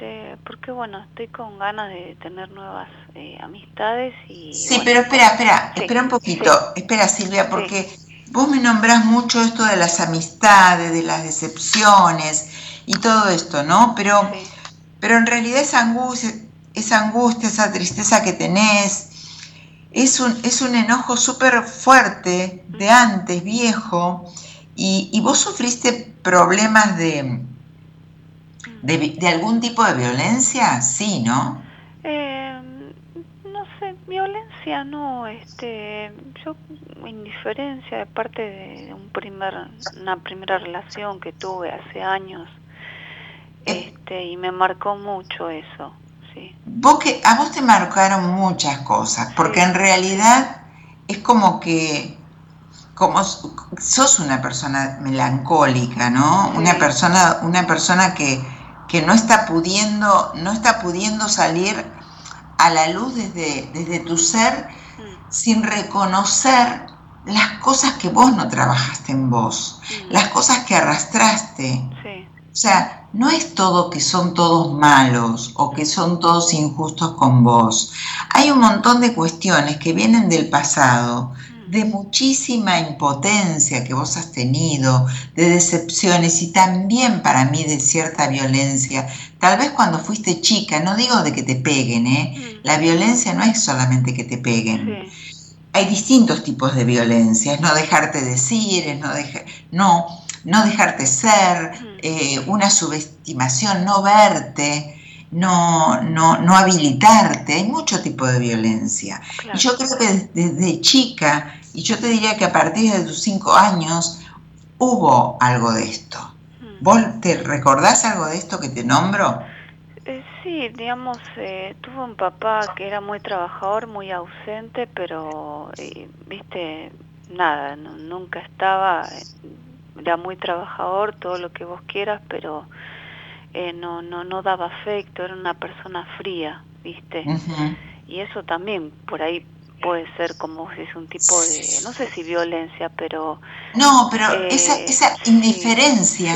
Este, porque bueno, estoy con ganas de tener nuevas eh, amistades y... Sí, pero espera, espera, espera un poquito, espera Silvia, porque vos me nombrás mucho esto de las amistades, de las decepciones y todo esto, ¿no? Pero, pero en realidad esa angustia, esa angustia, esa tristeza que tenés, es un, es un enojo súper fuerte de antes, viejo, ¿Y, vos sufriste problemas de, de, algún tipo de violencia? Sí, ¿no? Eh, no sé, violencia no, este, yo indiferencia de parte de un primer, una primera relación que tuve hace años, eh. este, y me marcó mucho eso, sí. Vos que, a vos te marcaron muchas cosas, porque en realidad es como que como sos una persona melancólica, ¿no? Una persona, una persona que, que, no está pudiendo, no está pudiendo salir a la luz desde, desde tu ser mm. sin reconocer las cosas que vos no trabajaste en vos, mm. las cosas que arrastraste. O sea, no es todo que son todos malos o que son todos injustos con vos. Hay un montón de cuestiones que vienen del pasado, de muchísima impotencia que vos has tenido, de decepciones y también para mí de cierta violencia. Tal vez cuando fuiste chica, no digo de que te peguen, ¿eh? Mm. La violencia no es solamente que te peguen. Hay distintos tipos de violencia, es no dejarte decir, es no, no, no dejarte ser, mm. eh, una subestimación, no verte no, no, no habilitarte, hay mucho tipo de violencia. Y yo creo que desde chica y yo te diría que a partir de tus cinco años hubo algo de esto. Hmm. ¿Vos te recordás algo de esto que te nombro? Eh, sí, digamos, eh, tuve un papá que era muy trabajador, muy ausente, pero, eh, viste, nada, nunca estaba, era muy trabajador, todo lo que vos quieras, pero no, no, no daba afecto, era una persona fría, viste. Y eso también por ahí puede ser como si es un tipo de, no sé si violencia, pero... No, pero eh, esa, esa indiferencia,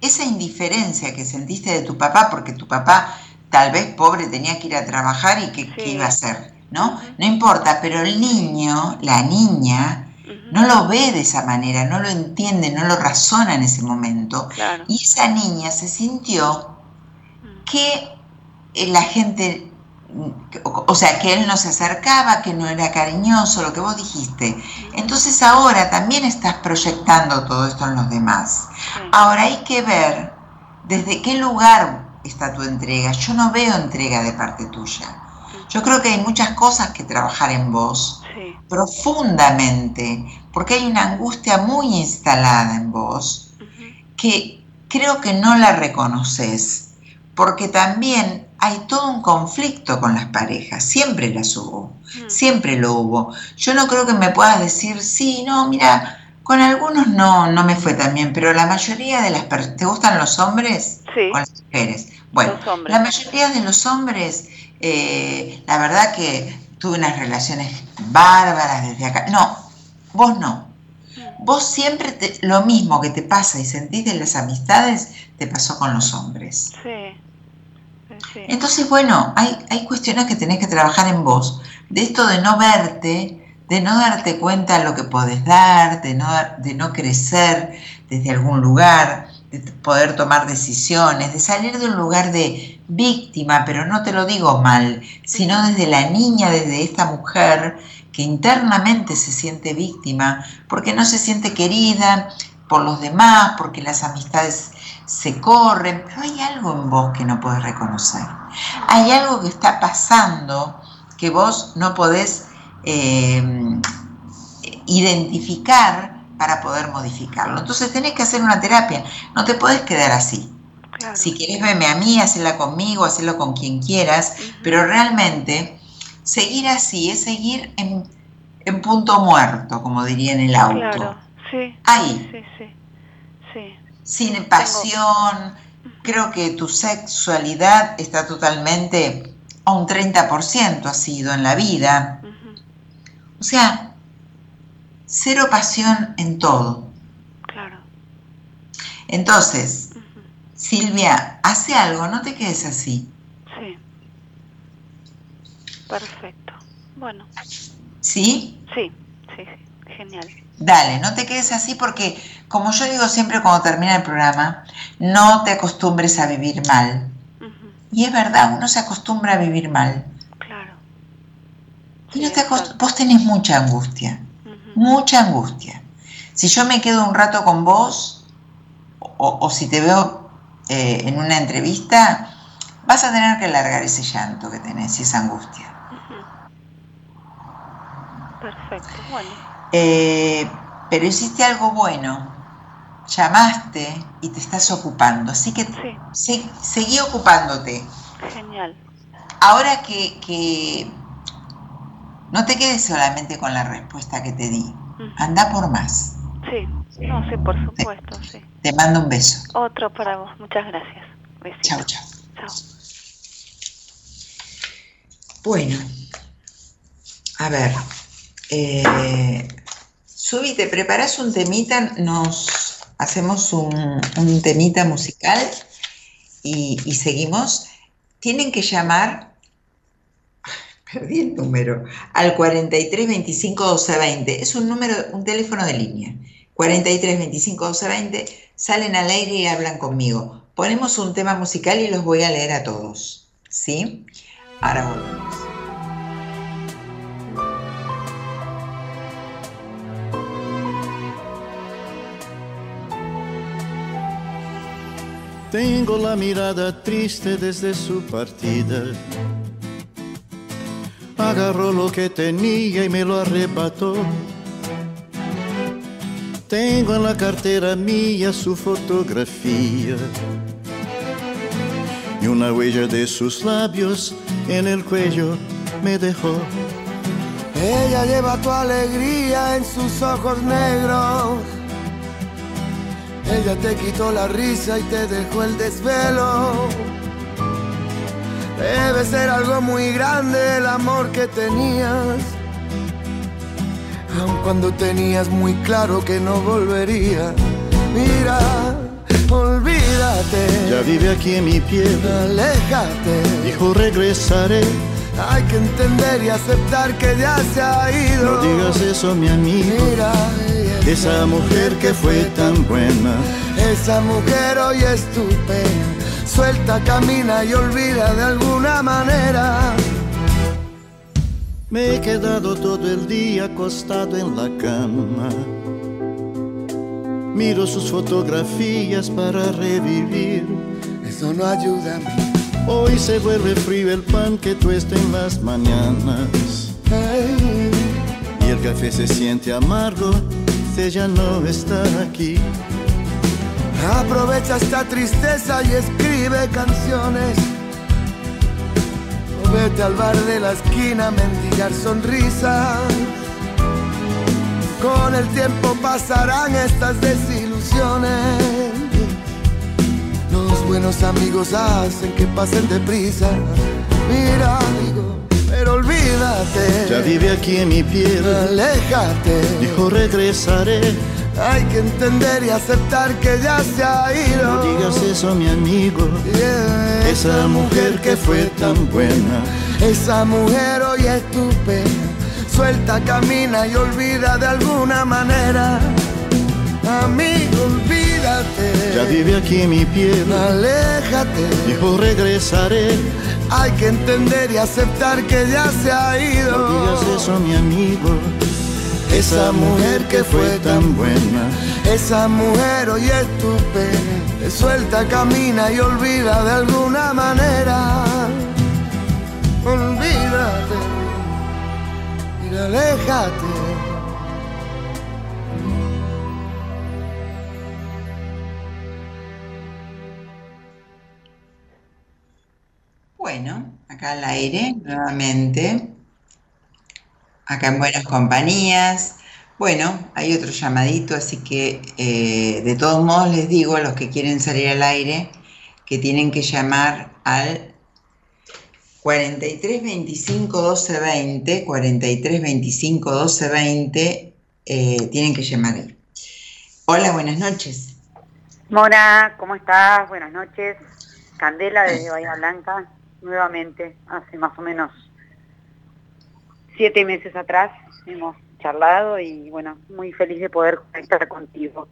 esa indiferencia que sentiste de tu papá, porque tu papá tal vez pobre tenía que ir a trabajar y que, iba a hacer, ¿no? No importa, pero el niño, la niña, no lo ve de esa manera, no lo entiende, no lo razona en ese momento. Y esa niña se sintió que la gente o sea, que él no se acercaba, que no era cariñoso, lo que vos dijiste. Entonces ahora también estás proyectando todo esto en los demás. Ahora hay que ver desde qué lugar está tu entrega. Yo no veo entrega de parte tuya. Yo creo que hay muchas cosas que trabajar en vos, profundamente, porque hay una angustia muy instalada en vos que creo que no la reconoces, porque también hay todo un conflicto con las parejas, siempre las hubo, siempre lo hubo. Yo no creo que me puedas decir, sí, no, mira, con algunos no, no me fue tan bien, pero la mayoría de las personas, ¿te gustan los hombres sí. o las mujeres? Bueno, Los hombres. la mayoría de los hombres, eh, la verdad que tuve unas relaciones bárbaras desde acá. No, vos no. Vos siempre te- lo mismo que te pasa y sentís de las amistades, te pasó con los hombres. Sí. Entonces, bueno, hay, hay cuestiones que tenés que trabajar en vos. De esto de no verte, de no darte cuenta de lo que podés dar, de no, de no crecer desde algún lugar, de poder tomar decisiones, de salir de un lugar de víctima, pero no te lo digo mal, sino desde la niña, desde esta mujer que internamente se siente víctima porque no se siente querida por los demás, porque las amistades se corren, pero hay algo en vos que no podés reconocer. Hay algo que está pasando que vos no podés eh, identificar para poder modificarlo. Entonces tenés que hacer una terapia, no te podés quedar así. Claro. Si querés verme a mí, hacela conmigo, hacelo con quien quieras, pero realmente seguir así es seguir en, en punto muerto, como diría en el auto. Claro, sí. Ahí. Sí, sí. Sí. sin pasión. Creo que tu sexualidad está totalmente a un 30% ha sido en la vida. O sea, cero pasión en todo. Claro. Entonces, Silvia, hace algo, no te quedes así. Sí. Perfecto. Bueno, ¿Sí? sí, sí, sí. Genial. Dale, no te quedes así porque, como yo digo siempre cuando termina el programa, no te acostumbres a vivir mal. Y es verdad, uno se acostumbra a vivir mal. Claro. Y no Sí, te acost- vos tenés mucha angustia. Mucha angustia. Si yo me quedo un rato con vos, o, o si te veo eh, en una entrevista, vas a tener que largar ese llanto que tenés y esa angustia. Perfecto. Bueno, Eh, pero hiciste algo bueno, llamaste y te estás ocupando, así que sí, se- seguí ocupándote. genial. Ahora que, que no te quedes solamente con la respuesta que te di, anda por más. Sí, no, sí, por supuesto, sí. Te mando un beso. Otro para vos. Muchas gracias. Besitos. Chao, chao. Chao. Bueno, a ver, eh, Subi, ¿te preparas un temita? Nos hacemos un, un temita musical y, y seguimos. Tienen que llamar, perdí el número, al 43 25 12 20. Es un número, un teléfono de línea. 43 25 12 20. Salen al aire y hablan conmigo. Ponemos un tema musical y los voy a leer a todos. ¿Sí? Ahora volvemos. Tengo la mirada triste desde su partida. Agarró lo que tenía y me lo arrebató. Tengo en la cartera mía su fotografía y una huella de sus labios en el cuello me dejó. Ella lleva tu alegría en sus ojos negros. Ella te quitó la risa y te dejó el desvelo. Debe ser algo muy grande el amor que tenías. Aun cuando tenías muy claro que no volvería. Mira, olvídate. Ya vive aquí en mi piel. Aléjate. Dijo regresaré. Hay que entender y aceptar que ya se ha ido. No digas eso, mi amigo. Mira, Esa mujer que fue tan buena. Esa mujer hoy es tu pena. Suelta, camina y olvida de alguna manera. Me he quedado todo el día acostado en la cama. Miro sus fotografías para revivir. Eso no ayuda a mí. Hoy se vuelve frío el pan que tuesta en las mañanas. Hey, Y el café se siente amargo si ella no está aquí. Aprovecha esta tristeza y escribe canciones. O vete al bar de la esquina a mendigar sonrisas. Con el tiempo pasarán estas desilusiones. Nos buenos amigos hacen que pasen deprisa. Mira, amigo, pero olvídate. Ya vive aquí en mi piel. Aléjate. Dijo regresaré. Hay que entender y aceptar que ya se ha ido. No digas eso, mi amigo. Yeah, Esa mujer que fue tan buena. Esa mujer hoy es tu pena. Suelta, camina y olvida de alguna manera. Amigo, olvídate. Ya vive aquí mi piel. Aléjate. Dijo regresaré. Hay que entender y aceptar que ya se ha ido. No digas eso, mi amigo. Esa mujer que fue tan buena. Esa mujer hoy es tu pena. Suelta, camina y olvida de alguna manera. Olvídate y aléjate. Bueno, acá al aire nuevamente. Acá en Buenas Compañías. Bueno, hay otro llamadito, así que eh, de todos modos les digo a los que quieren salir al aire que tienen que llamar al 43 25 12 20, 43 25 12 20, eh, tienen que llamar ahí. Hola, buenas noches. Mora, ¿cómo estás? Buenas noches. Candela desde Bahía Blanca, nuevamente, hace más o menos siete meses atrás hemos charlado y bueno, muy feliz de poder conectar contigo.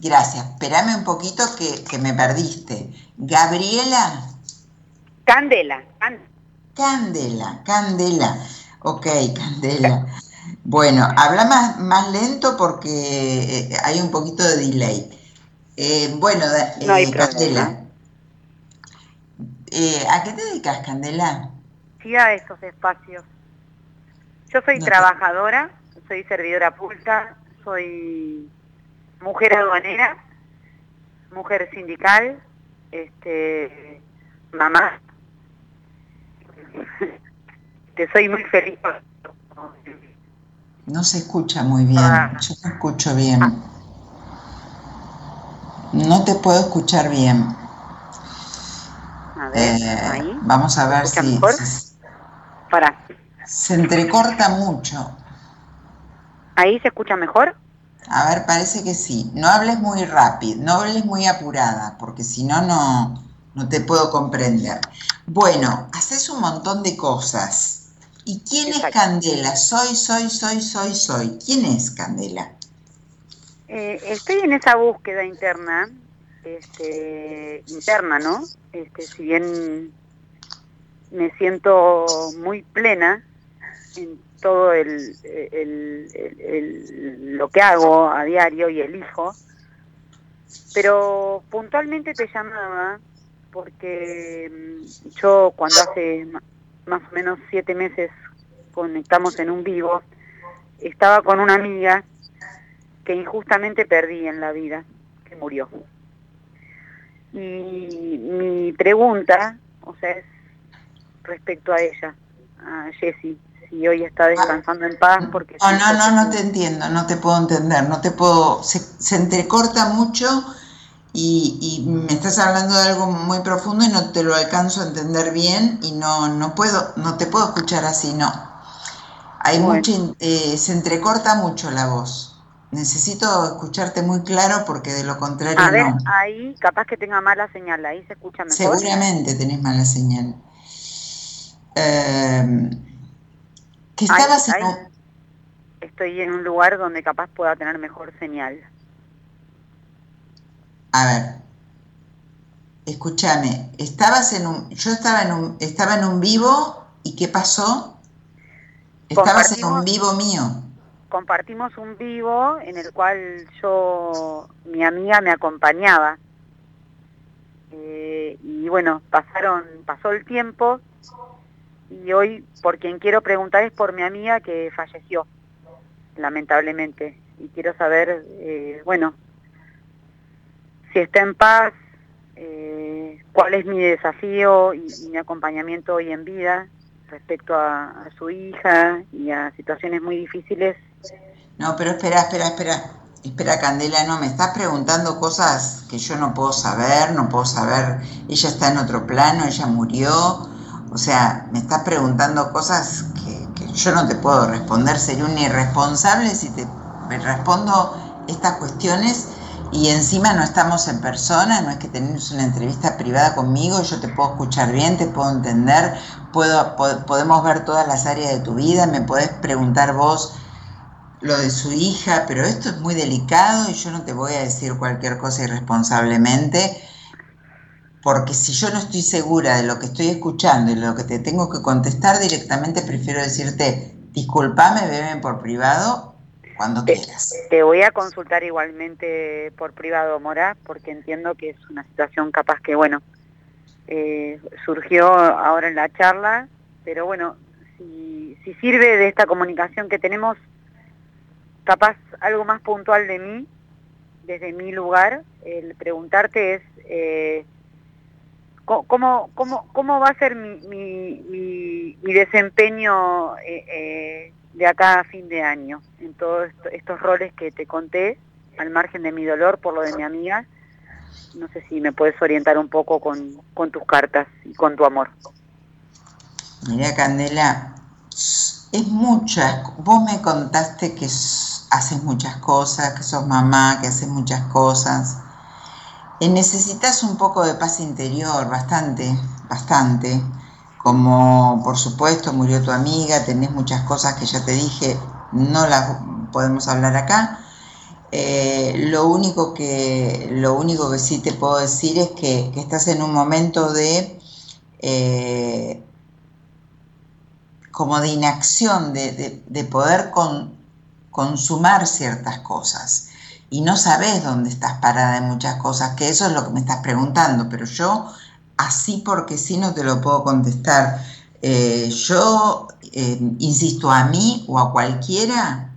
Gracias. Espérame un poquito que, que me perdiste. Gabriela. Candela. Can- Candela, Candela. Ok, Candela. Bueno, habla más, más lento porque eh, hay un poquito de delay. Eh, bueno, No eh. Candela. Eh, ¿A qué te dedicas, Candela? Sí, a estos espacios. Yo soy No te- trabajadora, soy servidora pública, soy mujer aduanera, mujer sindical, este, mamá. Te soy muy feliz. No se escucha muy bien. Ah. Yo no escucho bien. No te puedo escuchar bien. A ver, Eh, ahí. vamos a ver ¿Escucha si, si- Para. Se entrecorta mucho. ¿Ahí se escucha mejor? A ver, parece que sí. No hables muy rápido, no hables muy apurada, porque si no, no, no te puedo comprender. Bueno, haces un montón de cosas. ¿Y quién es. Candela? Soy, soy, soy, soy, soy. ¿Quién es Candela? Eh, estoy en esa búsqueda interna, este, interna, ¿no? Este, si bien me siento muy plena en todo el, lo que hago a diario y elijo, pero puntualmente te llamaba porque mm, yo cuando hace más o menos siete meses conectamos en un vivo, estaba con una amiga que injustamente perdí en la vida, que murió. Y mi pregunta, o sea, es respecto a ella, a Jessie, si hoy está descansando en paz porque... No, no, no, no te entiendo, no te puedo entender, no te puedo, se, se entrecorta mucho y, y me estás hablando de algo muy profundo y no te lo alcanzo a entender bien y no, no puedo, no te puedo escuchar así, no. Hay Bueno. mucha, eh, se entrecorta mucho la voz. Necesito escucharte muy claro porque de lo contrario A ver, no. ahí capaz que tenga mala señal, ahí se escucha mejor. Seguramente tenés mala señal. Eh, estabas ahí Estoy en un lugar donde capaz pueda tener mejor señal. A ver, escúchame, estabas en un, yo estaba en un, estaba en un vivo y ¿qué pasó? Estabas en un vivo mío. compartimos un vivo en el cual yo, mi amiga me acompañaba. Eh, y bueno, pasaron, pasó el tiempo y hoy por quien quiero preguntar es por mi amiga que falleció, lamentablemente. Y quiero saber, eh, bueno, si está en paz, eh, cuál es mi desafío y, mi acompañamiento hoy en vida respecto a, a su hija y a situaciones muy difíciles No, pero espera, espera, espera. Espera, Candela, no, me estás preguntando cosas que yo no puedo saber, no puedo saber, ella está en otro plano, ella murió, o sea, me estás preguntando cosas que, yo no te puedo responder, sería un irresponsable si te respondo estas cuestiones y encima no estamos en persona, no es que tenemos una entrevista privada conmigo, yo te puedo escuchar bien, te puedo entender, puedo, podemos ver todas las áreas de tu vida, me podés preguntar vos lo de su hija, pero esto es muy delicado y yo no te voy a decir cualquier cosa irresponsablemente, porque si yo no estoy segura de lo que estoy escuchando y lo que te tengo que contestar directamente, prefiero decirte, discúlpame, beben por privado cuando te, quieras. Te voy a consultar igualmente por privado, Mora, porque entiendo que es una situación capaz que, bueno, eh, surgió ahora en la charla, pero bueno, si, si sirve de esta comunicación que tenemos, capaz algo más puntual de mí, desde mi lugar, el preguntarte es eh, ¿cómo, cómo, cómo va a ser mi, mi, mi, desempeño eh, eh, de acá a fin de año en todos estos roles que te conté, al margen de mi dolor por lo de mi amiga. No sé si me puedes orientar un poco con, con tus cartas y con tu amor. Mira, Candela, es mucha. Vos me contaste que haces muchas cosas, que sos mamá, que haces muchas cosas. Eh, necesitas un poco de paz interior, bastante, bastante. Como por supuesto murió tu amiga, tenés muchas cosas que ya te dije, no las podemos hablar acá. Eh, lo, único que, lo único que sí te puedo decir es que, estás en un momento de eh, como de inacción, de, poder con, consumar ciertas cosas y no sabes dónde estás parada en muchas cosas, que eso es lo que me estás preguntando, pero yo así porque sí no te lo puedo contestar. Eh, yo eh, insisto a mí o a cualquiera,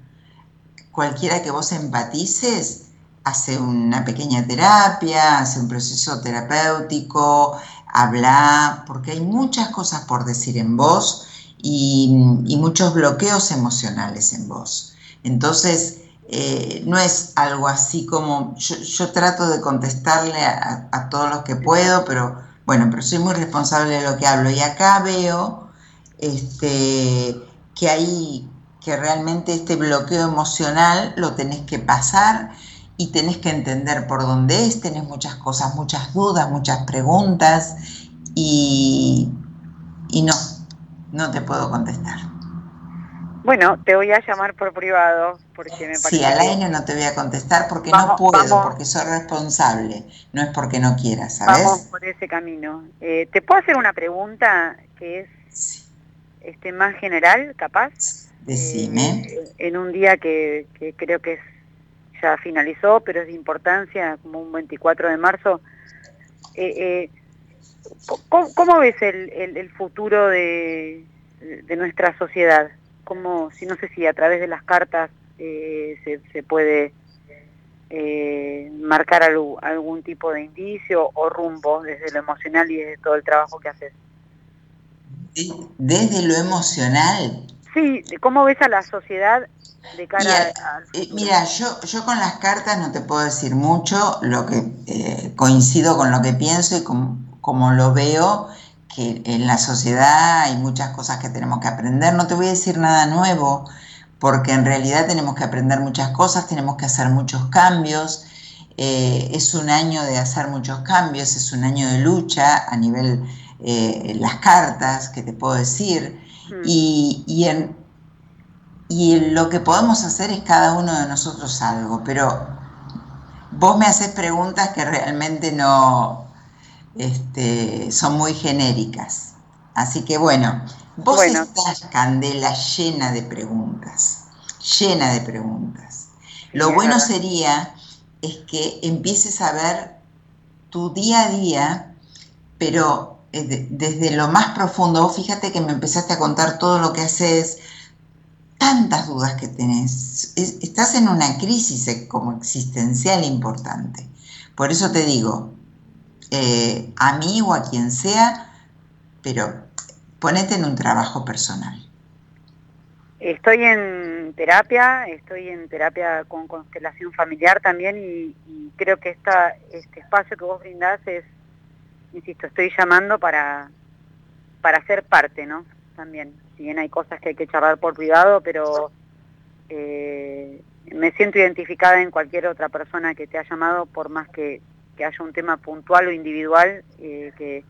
cualquiera que vos empatices, hace una pequeña terapia, hace un proceso terapéutico, habla, porque hay muchas cosas por decir en vos y, y muchos bloqueos emocionales en vos. Entonces, eh, no es algo así como, yo, trato de contestarle a, todos los que puedo, pero bueno, pero soy muy responsable de lo que hablo. Y acá veo este, que hay, que realmente este bloqueo emocional lo tenés que pasar y tenés que entender por dónde es, tenés muchas cosas, muchas dudas, muchas preguntas y, y no, no te puedo contestar. Bueno, te voy a llamar por privado porque me parece. Sí, al aire no te voy a contestar porque no puedo, porque soy responsable, no es porque no quieras, ¿sabes? Vamos por ese camino. Eh, ¿Te puedo hacer una pregunta que es este más general, capaz? Decime. Eh, en un día que, creo que ya finalizó, pero es de importancia, como un 24 de marzo. Eh, ¿cómo, ves el, futuro de nuestra sociedad? Como, si no sé si a través de las cartas eh, se, puede eh, marcar algún tipo de indicio o rumbo desde lo emocional y desde todo el trabajo que haces. Desde lo emocional. Sí, ¿cómo ves a la sociedad de cara mira, a, eh, mira, yo, yo con las cartas no te puedo decir mucho, lo que coincido con lo que pienso y como lo veo que en la sociedad hay muchas cosas que tenemos que aprender. No te voy a decir nada nuevo, porque en realidad tenemos que aprender muchas cosas, tenemos que hacer muchos cambios. Eh, es un año de hacer muchos cambios, es un año de lucha a nivel eh, las cartas, que te puedo decir. Mm. Y, y, en, y lo que podemos hacer es cada uno de nosotros algo, pero vos me haces preguntas que realmente no, este, son muy genéricas. Así que bueno, vos estás, Candela, llena de preguntas, llena de preguntas. Lo bueno sería es que empieces a ver tu día a día, pero eh, desde lo más profundo. fíjate que me empezaste a contar todo lo que haces, tantas dudas que tenés. estás en una crisis como existencial importante. Por eso te digo, eh, a mí o a quien sea, pero ponete en un trabajo personal. Estoy en, terapia, estoy en terapia con constelación familiar también y, creo que esta, este espacio que vos brindás es, insisto, estoy llamando para, para ser parte, ¿no? También, si bien hay cosas que hay que charlar por privado, pero eh, me siento identificada en cualquier otra persona que te ha llamado, por más que, que haya un tema puntual o individual eh, que,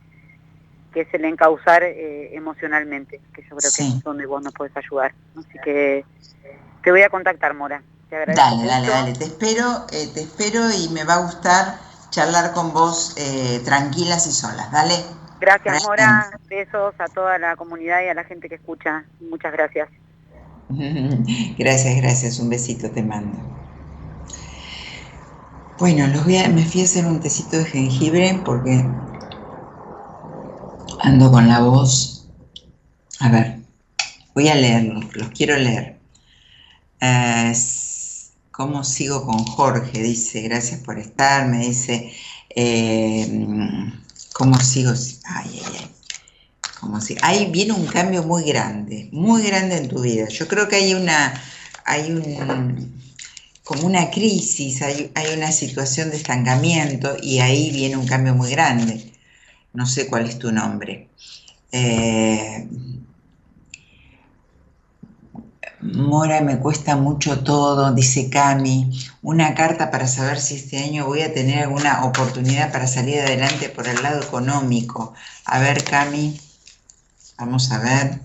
que es el encauzar eh, emocionalmente, que yo creo que es donde vos nos puedes ayudar. Así que te voy a contactar, Mora. Te dale, dale, dale, te espero, eh, te espero y me va a gustar charlar con vos tranquilas y solas, dale. Gracias, Mora. Besos a toda la comunidad y a la gente que escucha. Muchas gracias. gracias, gracias. Un besito te mando. Bueno, los voy a, me fui a hacer un tecito de jengibre porque ando con la voz. A ver, voy a leerlos, los quiero leer. ¿Cómo sigo con Jorge? Dice, gracias por estar. Me dice, eh, ¿cómo sigo? Ay, ay, ay. ¿Cómo si, ahí viene un cambio muy grande, muy grande en tu vida. Yo creo que hay una, hay un, como una crisis, hay, una situación de estancamiento y ahí viene un cambio muy grande. No sé cuál es tu nombre. Eh, Mora, me cuesta mucho todo, dice Cami. Una carta para saber si este año voy a tener alguna oportunidad para salir adelante por el lado económico. A ver, Cami, vamos a ver.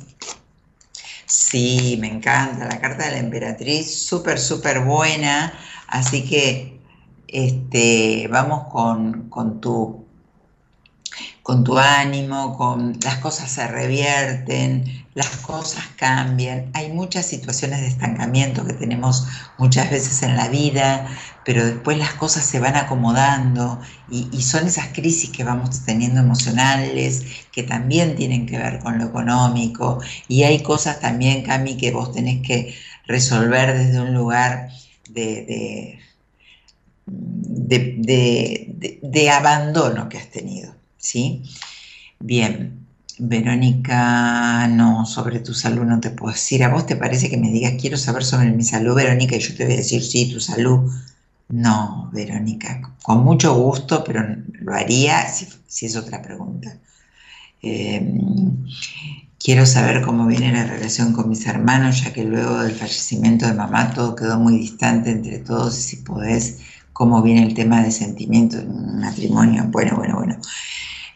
Sí, me encanta la carta de la emperatriz, súper, súper buena. Así que este, vamos con, con, tu, con tu ánimo, con las cosas se revierten, las cosas cambian. Hay muchas situaciones de estancamiento que tenemos muchas veces en la vida, pero después las cosas se van acomodando y, son esas crisis que vamos teniendo emocionales que también tienen que ver con lo económico y hay cosas también, Cami, que vos tenés que resolver desde un lugar de, de, de abandono que has tenido, ¿sí? Bien, Verónica, no, sobre tu salud no te puedo decir. ¿A vos te parece que me digas, quiero saber sobre mi salud, Verónica? Y yo te voy a decir, sí, tu salud. No, Verónica, con mucho gusto, pero lo haría si, es otra pregunta. Em, quiero saber cómo viene la relación con mis hermanos, ya que luego del fallecimiento de mamá todo quedó muy distante entre todos y si podés, cómo viene el tema de sentimiento en un matrimonio. Bueno, bueno, bueno.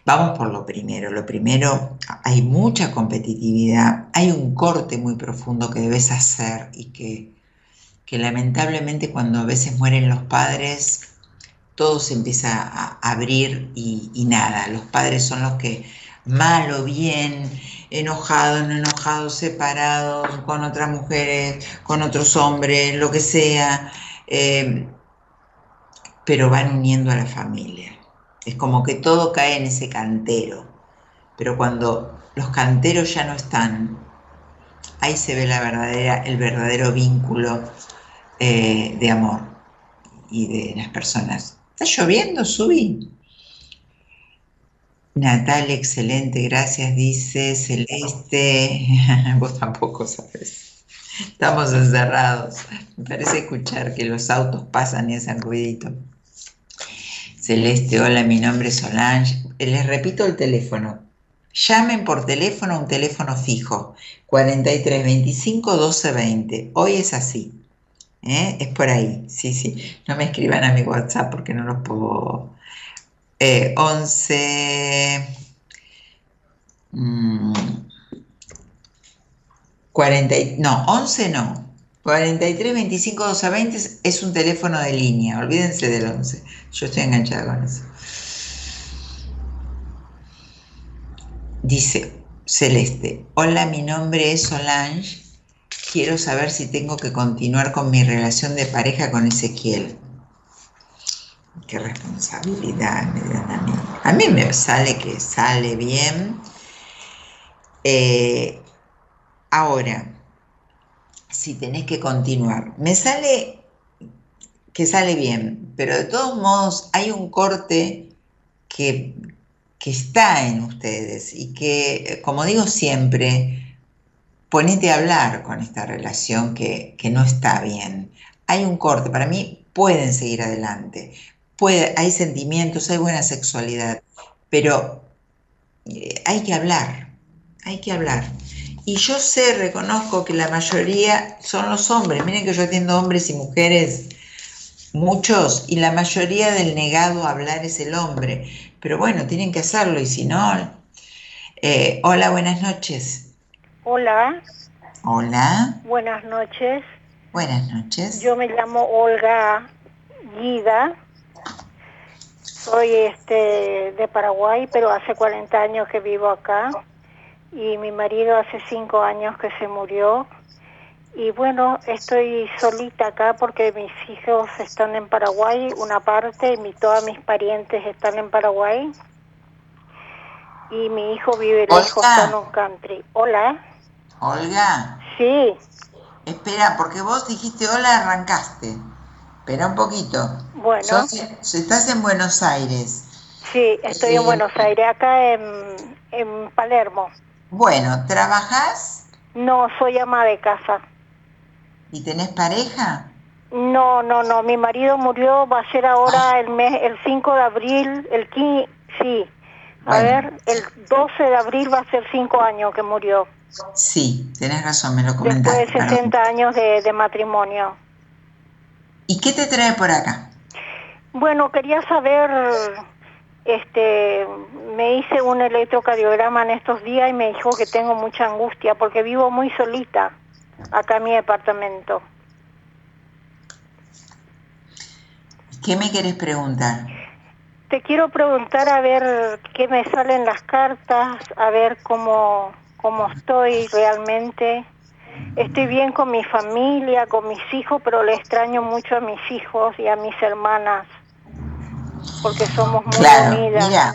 Vamos por lo primero. Lo primero, hay mucha competitividad, hay un corte muy profundo que debes hacer y que lamentablemente cuando a veces mueren los padres, todo se empieza a abrir y, nada, los padres son los que mal o bien, enojados, no enojados, separados, con otras mujeres, con otros hombres, lo que sea, eh, pero van uniendo a la familia. Es como que todo cae en ese cantero, pero cuando los canteros ya no están, ahí se ve la verdadera, el verdadero vínculo eh, de amor y de las personas. ¿Está lloviendo, Subi? Natal, excelente, gracias, dice Celeste. Vos tampoco sabes. Estamos encerrados. Me parece escuchar que los autos pasan y hacen ruidito. Celeste, hola, mi nombre es Solange. Les repito el teléfono. Llamen por teléfono a un teléfono fijo. 4325 1220. Hoy es así. ¿eh? Es por ahí, sí, sí. No me escriban a mi WhatsApp porque no los puedo. 11. 40, no, 11 no. 43 25 12 20 es un teléfono de línea, olvídense del 11. Yo estoy enganchada con eso. Dice Celeste, hola, mi nombre es Solange quiero saber si tengo que continuar con mi relación de pareja con Ezequiel. Qué responsabilidad me dan a mí. A mí me sale que sale bien. Eh, ahora, si tenés que continuar, me sale que sale bien, pero de todos modos hay un corte que, que está en ustedes y que, como digo siempre, ponete a hablar con esta relación que, que no está bien. Hay un corte, para mí pueden seguir adelante, puede, hay sentimientos, hay buena sexualidad, pero eh, hay que hablar, hay que hablar. Y yo sé, reconozco que la mayoría son los hombres. Miren que yo atiendo hombres y mujeres, muchos, y la mayoría del negado a hablar es el hombre. Pero bueno, tienen que hacerlo y si no... eh, hola, buenas noches. Hola, Hola, buenas noches. buenas noches. Yo me llamo Olga Guida. Soy este de Paraguay, pero hace 40 años que vivo acá. Y mi marido hace 5 años que se murió. Y bueno, estoy solita acá porque mis hijos están en Paraguay, una parte, y mi, todas mis parientes están en Paraguay. Y mi hijo vive lejos, en un country. Hola. Olga, Sí, espera, porque vos dijiste hola, arrancaste. Espera un poquito. bueno. Sos- estás en Buenos Aires. Sí, estoy Eh, en Buenos Aires, acá en, en Palermo. Bueno, ¿trabajás No, soy ama de casa. y tenés pareja? No, no, no, mi marido murió, va a ser ahora el mes, el 5 de abril, el 15, sí. A ver, el 12 de abril va a ser 5 años que murió, Sí, tenés razón, me lo después comentaste. de perdón. 60 años de, de matrimonio. ¿Y qué te trae por acá? Bueno, quería saber, este, me hice un electrocardiograma en estos días y me dijo que tengo mucha angustia porque vivo muy solita acá en mi departamento. ¿Qué me querés preguntar? Te quiero preguntar a ver qué me salen las cartas, a ver cómo, cómo estoy realmente. Estoy bien con mi familia, con mis hijos, pero le extraño mucho a mis hijos y a mis hermanas, porque somos muy Claro, unidas. mira,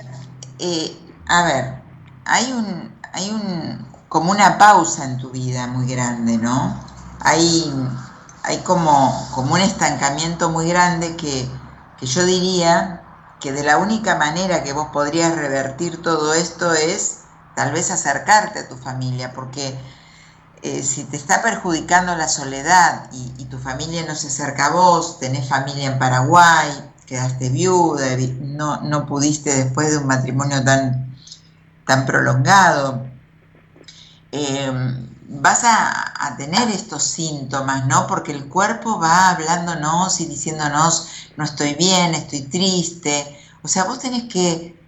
eh, a ver, hay un, hay un, como una pausa en tu vida muy grande, ¿no? Hay, hay como, como un estancamiento muy grande que, que yo diría que de la única manera que vos podrías revertir todo esto es tal vez acercarte a tu familia, porque eh, si te está perjudicando la soledad y, y tu familia no se acerca a vos, tenés familia en Paraguay, quedaste viuda, vi- no, no pudiste después de un matrimonio tan, tan prolongado, eh, vas a, a tener estos síntomas, ¿no? Porque el cuerpo va hablándonos y diciéndonos, no estoy bien, estoy triste. O sea, vos tenés que,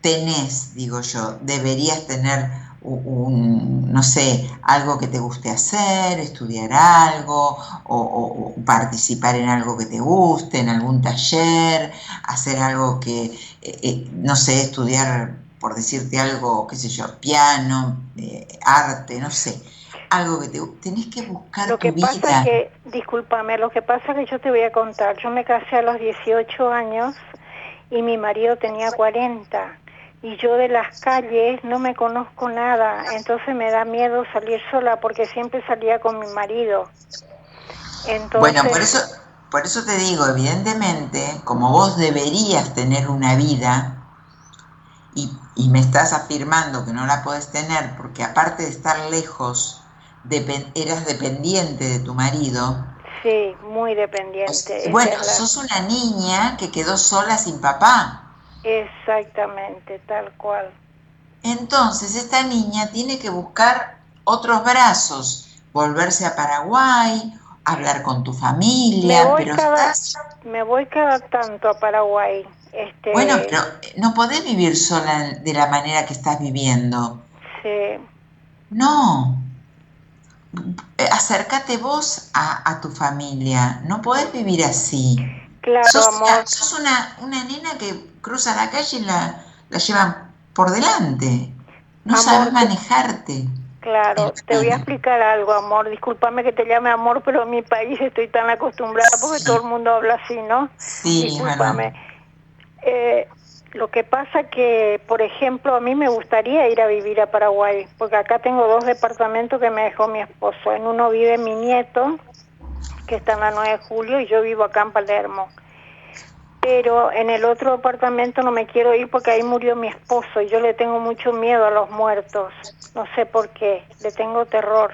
tenés, digo yo, deberías tener un, no sé, algo que te guste hacer, estudiar algo, o, o- o participar en algo que te guste, en algún taller, hacer algo que, eh, eh, no sé, estudiar, por decirte algo, qué sé yo, piano, eh, arte, no sé, algo que te tenés que buscar Lo tu que vida. pasa es que, discúlpame, lo que pasa es que yo te voy a contar, yo me casé a los 18 años y mi marido tenía 40 y yo de las calles no me conozco nada, entonces me da miedo salir sola porque siempre salía con mi marido. Entonces, Bueno, por eso, por eso te digo, evidentemente, como vos deberías tener una vida y, y me estás afirmando que no la podés tener porque aparte de estar lejos, eras dependiente de tu marido, sí, muy dependiente. esa bueno, sos una niña que quedó sola sin papá. Exactamente, tal cual. Entonces esta niña tiene que buscar otros brazos, volverse a Paraguay, hablar con tu Me familia, voy, pero cada, estás me voy cada tanto a Paraguay. Este, Bueno, pero no podés vivir sola de la manera que estás viviendo. sí. No. Eh, Acércate vos a, a tu familia. No podés vivir así. Claro, sos amor. sos una, una nena que cruza la calle y la, la llevan por delante. No Amor, sabes te- manejarte. Claro, te voy a explicar algo, amor. Discúlpame que te llame amor, pero en mi país estoy tan acostumbrada porque todo el mundo habla así, ¿no? Sí, Discúlpame. Eh, lo que pasa que, por ejemplo, a mí me gustaría ir a vivir a Paraguay, porque acá tengo dos departamentos que me dejó mi esposo. En uno vive mi nieto, que está en la 9 de julio, y yo vivo acá en Palermo. Pero en el otro apartamento no me quiero ir porque ahí murió mi esposo y yo le tengo mucho miedo a los muertos, no sé por qué, le tengo terror.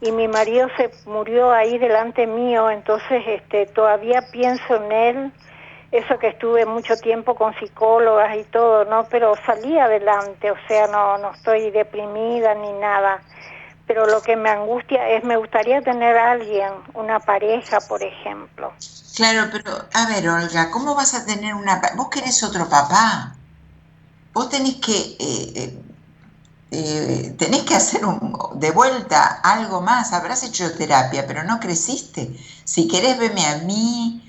Y mi marido se murió ahí delante mío, entonces este todavía pienso en él, eso que estuve mucho tiempo con psicólogas y todo, ¿no? Pero salí adelante, o sea, no no estoy deprimida ni nada pero lo que me angustia es, me gustaría tener a alguien, una pareja, por ejemplo. Claro, pero a ver, Olga, ¿cómo vas a tener una... Vos querés otro papá. Vos tenés que... Eh, eh, eh, tenés que hacer un, de vuelta algo más. Habrás hecho terapia, pero no creciste. Si querés, veme a mí,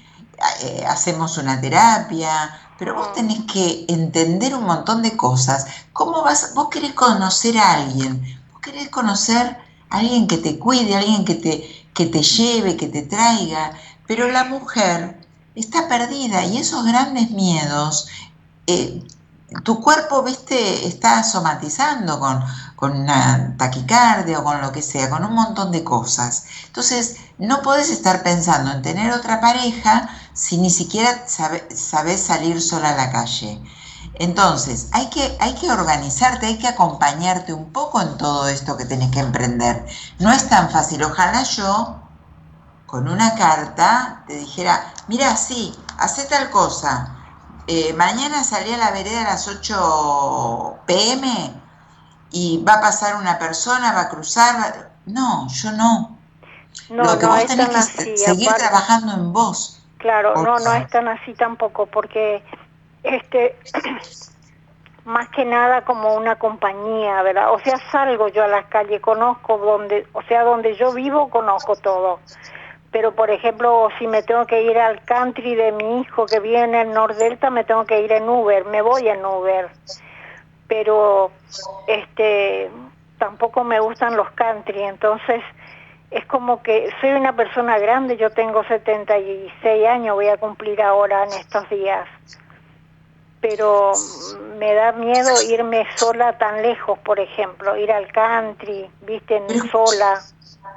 hacemos una terapia, pero vos tenés que entender un montón de cosas. ¿Cómo vas? Vos querés conocer a alguien, querés conocer a alguien que te cuide, alguien que te, que te lleve, que te traiga, pero la mujer está perdida y esos grandes miedos, eh, tu cuerpo, viste, está somatizando con, con una taquicardia o con lo que sea, con un montón de cosas. Entonces, no puedes estar pensando en tener otra pareja si ni siquiera sabes salir sola a la calle. Entonces, hay que, hay que organizarte, hay que acompañarte un poco en todo esto que tenés que emprender. No es tan fácil. Ojalá yo, con una carta, te dijera, mira, sí, hace tal cosa. Eh, mañana salí a la vereda a las 8 pm y va a pasar una persona, va a cruzar. No, yo no. No, Lo que vos tenés que seguir trabajando en vos. Claro, no, no es tan así tampoco, porque este más que nada como una compañía, ¿verdad? O sea, salgo yo a las calles, conozco donde, o sea, donde yo vivo, conozco todo. Pero, por ejemplo, si me tengo que ir al country de mi hijo que vive en el Nordelta, me tengo que ir en Uber, me voy en Uber. Pero, este, tampoco me gustan los country, entonces es como que soy una persona grande, yo tengo 76 años, voy a cumplir ahora en estos días pero me da miedo irme sola tan lejos, por ejemplo, ir al country, viste, sola.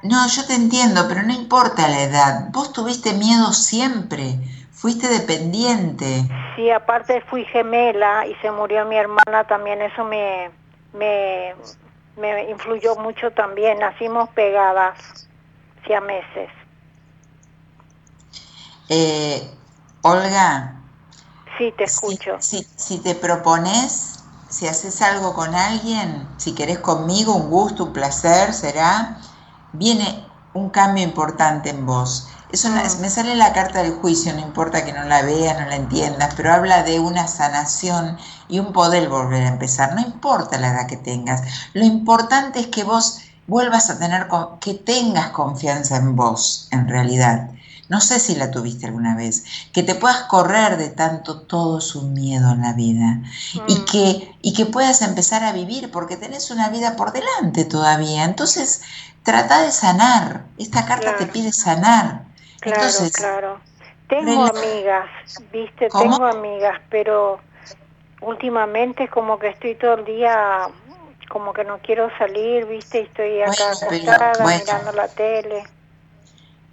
No, yo te entiendo, pero no importa la edad. Vos tuviste miedo siempre, fuiste dependiente. Sí, aparte fui gemela y se murió mi hermana también, eso me, me, me influyó mucho también. Nacimos pegadas, hacía meses. Eh, Olga, Sí, te escucho. Si, si, te propones, si haces algo con alguien, si querés conmigo, un gusto, un placer, será, viene un cambio importante en vos. Eso mm. me sale la carta del juicio, no importa que no la veas, no la entiendas, pero habla de una sanación y un poder volver a empezar. No importa la edad que tengas, lo importante es que vos vuelvas a tener, que tengas confianza en vos, en realidad no sé si la tuviste alguna vez, que te puedas correr de tanto todo su miedo en la vida y, mm. que, y que puedas empezar a vivir porque tenés una vida por delante todavía. Entonces, trata de sanar. Esta carta te pide sanar. Claro, Entonces, claro. Tengo amigas, viste, tengo amigas, pero últimamente es como que estoy todo el día como que no quiero salir, viste, y estoy acá acostada mirando la tele.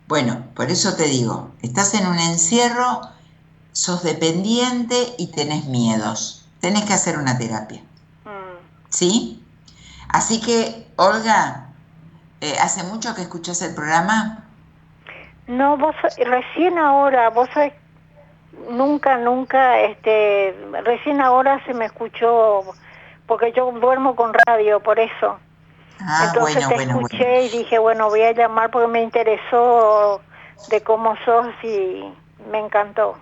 Bueno, por eso te digo, estás en un encierro, sos dependiente y tenés miedos. Tenés que hacer una terapia. Mm. ¿Sí? Así que, Olga, eh, ¿hace mucho que escuchas el programa? No, vos recién ahora, vos sabés, nunca, nunca, este, recién ahora se me escuchó, porque yo duermo con radio, por eso. Ah, Entonces te escuché y dije, bueno, voy a llamar porque me interesó de cómo sos y me encantó.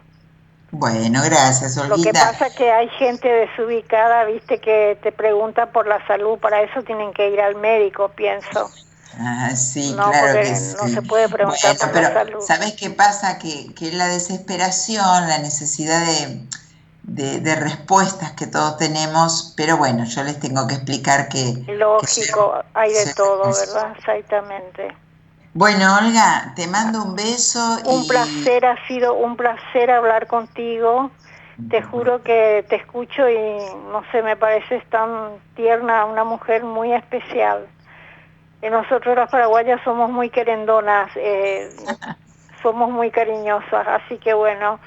Bueno, gracias, Olguita. Lo que pasa es que hay gente desubicada, viste, que te pregunta por la salud, para eso tienen que ir al médico, pienso. Ah, sí, claro que sí. No se puede preguntar por la salud. ¿Sabes qué pasa? Que, que la desesperación, la necesidad de de, respuestas que todos tenemos, pero bueno, yo les tengo que explicar que... Lógico, hay de todo, ¿verdad? Exactamente. Bueno, Olga, te mando un beso. Un placer, ha sido un placer hablar contigo. Te juro que te escucho y no sé, me pareces tan tierna, una mujer muy especial. Y nosotros las paraguayas somos muy querendonas, eh, somos muy cariñosas, así que bueno,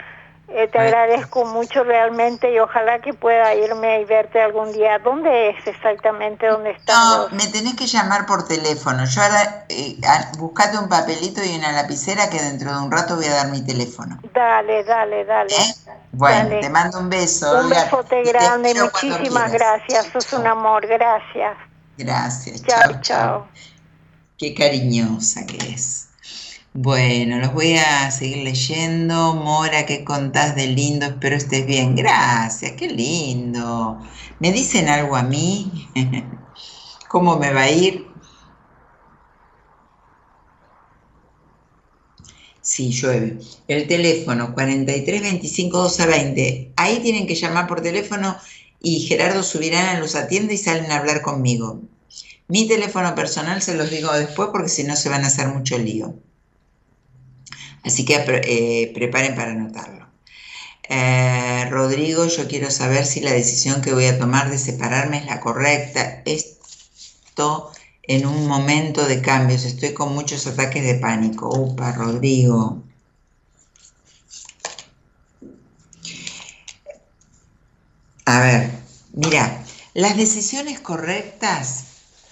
Eh, te agradezco mucho realmente y ojalá que pueda irme y verte algún día. ¿Dónde es exactamente? ¿Dónde estás? No, me tenés que llamar por teléfono. Yo ahora, eh, buscate un papelito y una lapicera que dentro de un rato voy a dar mi teléfono. Dale, dale, dale. ¿Eh? Bueno, te mando un beso. Un besote grande, muchísimas gracias. Sos un amor, gracias. Gracias. Chao, chao. Qué cariñosa que es. Bueno, los voy a seguir leyendo. Mora, ¿qué contás de lindo? Espero estés bien. Gracias, qué lindo. ¿Me dicen algo a mí? ¿Cómo me va a ir? Sí, llueve. El teléfono 43 25 12 20. Ahí tienen que llamar por teléfono y Gerardo Subirana los atiende y salen a hablar conmigo. Mi teléfono personal se los digo después porque si no se van a hacer mucho lío. Así que eh, preparen para anotarlo. Eh, Rodrigo, yo quiero saber si la decisión que voy a tomar de separarme es la correcta. Esto en un momento de cambios. Estoy con muchos ataques de pánico. Upa, Rodrigo. A ver, mira, las decisiones correctas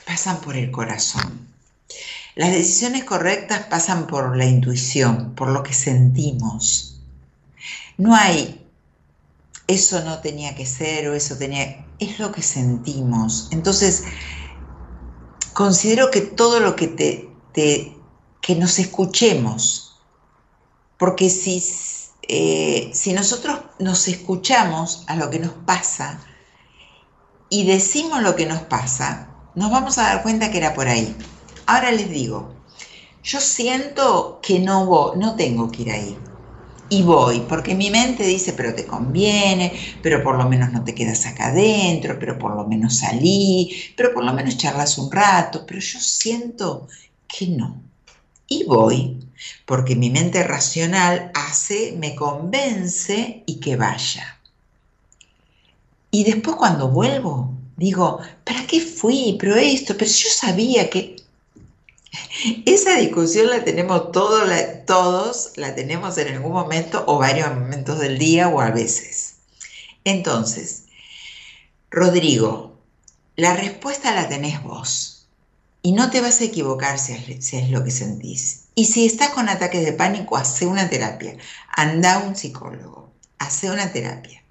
pasan por el corazón. Las decisiones correctas pasan por la intuición, por lo que sentimos. No hay, eso no tenía que ser o eso tenía, es lo que sentimos. Entonces, considero que todo lo que te, que nos escuchemos, porque si, eh, si nosotros nos escuchamos a lo que nos pasa y decimos lo que nos pasa, nos vamos a dar cuenta que era por ahí. Ahora les digo, yo siento que no, voy, no tengo que ir ahí. Y voy, porque mi mente dice, pero te conviene, pero por lo menos no te quedas acá adentro, pero por lo menos salí, pero por lo menos charlas un rato, pero yo siento que no. Y voy, porque mi mente racional hace, me convence y que vaya. Y después cuando vuelvo, digo, ¿para qué fui? Pero esto, pero yo sabía que esa discusión la tenemos todos, la, tenemos en algún momento o varios momentos del día o a veces. Entonces, Rodrigo, la respuesta la tenés vos y no te vas a equivocar si es, lo que sentís. Y si estás con ataques de pánico, hace una terapia, anda a un psicólogo, hace una terapia.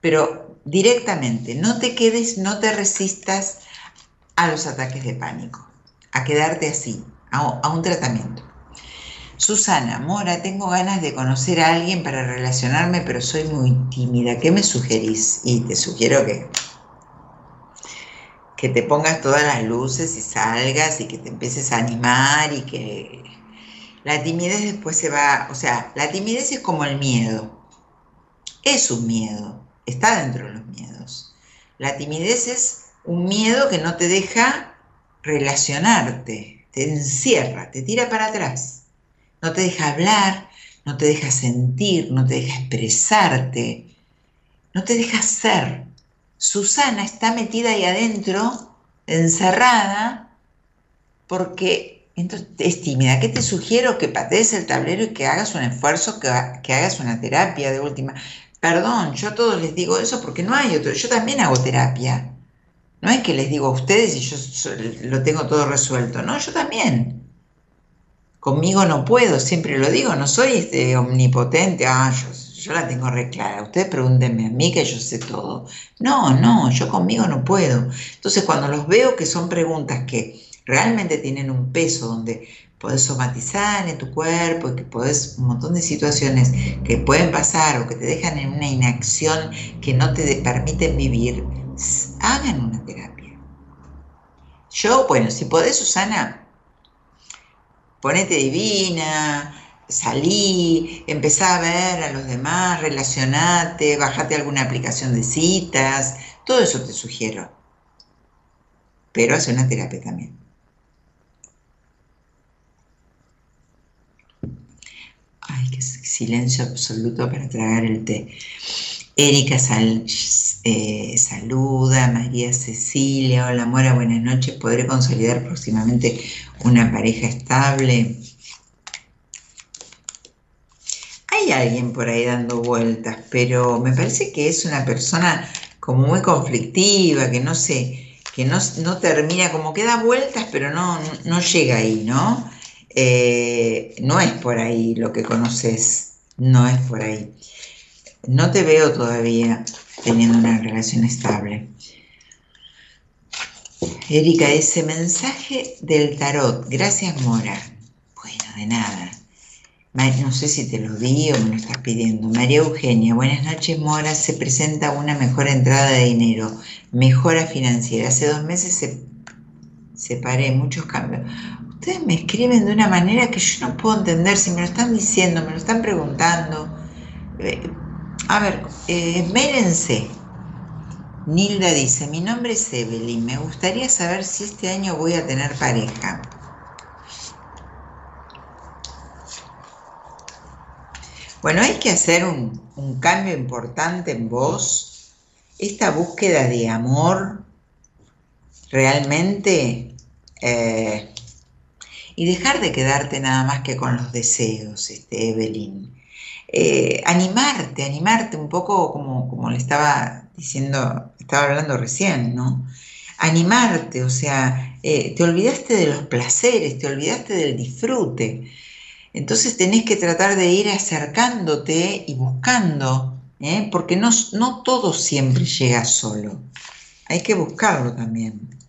Pero directamente, no te quedes, no te resistas a los ataques de pánico a quedarte así, a, un tratamiento. Susana, Mora, tengo ganas de conocer a alguien para relacionarme, pero soy muy tímida. ¿Qué me sugerís? Y te sugiero que, que te pongas todas las luces y salgas y que te empieces a animar y que la timidez después se va, o sea, la timidez es como el miedo. Es un miedo, está dentro de los miedos. La timidez es un miedo que no te deja relacionarte, te encierra, te tira para atrás, no te deja hablar, no te deja sentir, no te deja expresarte, no te deja ser. Susana está metida ahí adentro, encerrada, porque entonces, es tímida. ¿Qué te sugiero? Que patees el tablero y que hagas un esfuerzo, que, que hagas una terapia de última. Perdón, yo a todos les digo eso porque no hay otro. Yo también hago terapia. No es que les digo a ustedes y yo lo tengo todo resuelto, no, yo también. Conmigo no puedo, siempre lo digo, no soy este omnipotente, ah, yo, la tengo re clara, ustedes pregúntenme a mí que yo sé todo. No, no, yo conmigo no puedo. Entonces cuando los veo que son preguntas que realmente tienen un peso donde podés somatizar en tu cuerpo y que podés un montón de situaciones que pueden pasar o que te dejan en una inacción que no te permiten vivir, hagan una terapia. Yo, bueno, si podés, Susana, ponete divina, salí, empezá a ver a los demás, relacionate, bajate alguna aplicación de citas, todo eso te sugiero. Pero hace una terapia también. Ay, qué silencio absoluto para tragar el té. Erika eh, saluda, María Cecilia, hola Mora, buenas noches, ¿podré consolidar próximamente una pareja estable? hay alguien por ahí dando vueltas, pero me parece que es una persona como muy conflictiva, que no sé, que no, no termina, como que da vueltas, pero no, no llega ahí, ¿no? Eh, no es por ahí lo que conoces, no es por ahí. No te veo todavía teniendo una relación estable. Erika, ese mensaje del tarot, gracias Mora. Bueno, de nada. No sé si te lo di o me lo estás pidiendo. María Eugenia, buenas noches Mora. Se presenta una mejor entrada de dinero, mejora financiera. Hace dos meses se separé, muchos cambios. Ustedes me escriben de una manera que yo no puedo entender, si me lo están diciendo, me lo están preguntando. A ver, eh. Nilda dice, mi nombre es Evelyn, me gustaría saber si este año voy a tener pareja. Bueno, hay que hacer un, cambio importante en vos. Esta búsqueda de amor realmente eh, y dejar de quedarte nada más que con los deseos, este, Evelyn. Eh, animarte, animarte un poco como, como le estaba diciendo, estaba hablando recién, ¿no? Animarte, o sea, eh, te olvidaste de los placeres, te olvidaste del disfrute. Entonces tenés que tratar de ir acercándote y buscando, ¿eh? porque no, no todo siempre llega solo. Hay que buscarlo también.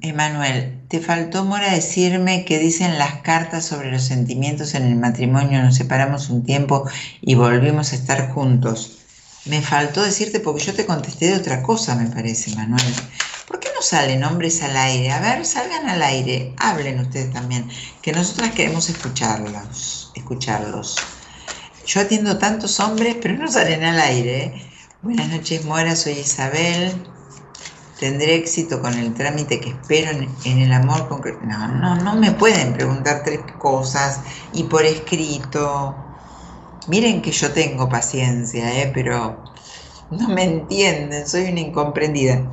Emanuel, te faltó, Mora, decirme que dicen las cartas sobre los sentimientos en el matrimonio, nos separamos un tiempo y volvimos a estar juntos. Me faltó decirte porque yo te contesté de otra cosa, me parece, Manuel. ¿Por qué no salen hombres al aire? A ver, salgan al aire, hablen ustedes también, que nosotras queremos escucharlos, escucharlos. Yo atiendo tantos hombres, pero no salen al aire. Buenas noches, Mora, soy Isabel. ¿Tendré éxito con el trámite que espero en, el amor concreto? No, no, no me pueden preguntar tres cosas y por escrito. Miren que yo tengo paciencia, ¿eh? pero no me entienden, soy una incomprendida.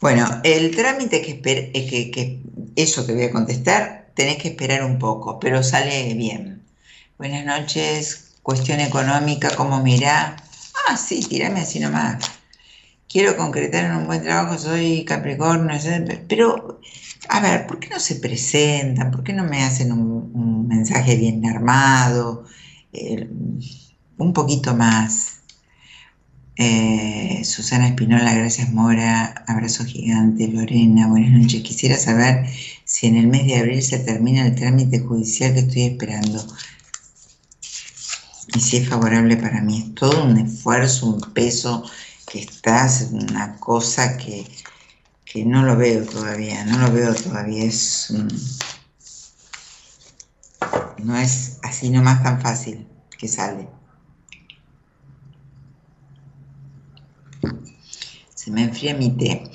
Bueno, el trámite que, eh, que, que eso te voy a contestar, tenés que esperar un poco, pero sale bien. Buenas noches, cuestión económica, ¿cómo mirá? Ah, sí, tirame así nomás. Quiero concretar en un buen trabajo, soy Capricornio, pero a ver, ¿por qué no se presentan? ¿Por qué no me hacen un, mensaje bien armado? Un poquito más. Eh, Susana Espinola, gracias Mora, abrazo gigante, Lorena, buenas noches. Quisiera saber si en el mes de abril se termina el trámite judicial que estoy esperando. Y si es favorable para mí, es todo un esfuerzo, un peso que estás, una cosa que, que no lo veo todavía, no lo veo todavía, es no es así nomás tan fácil que sale. me enfría mi té.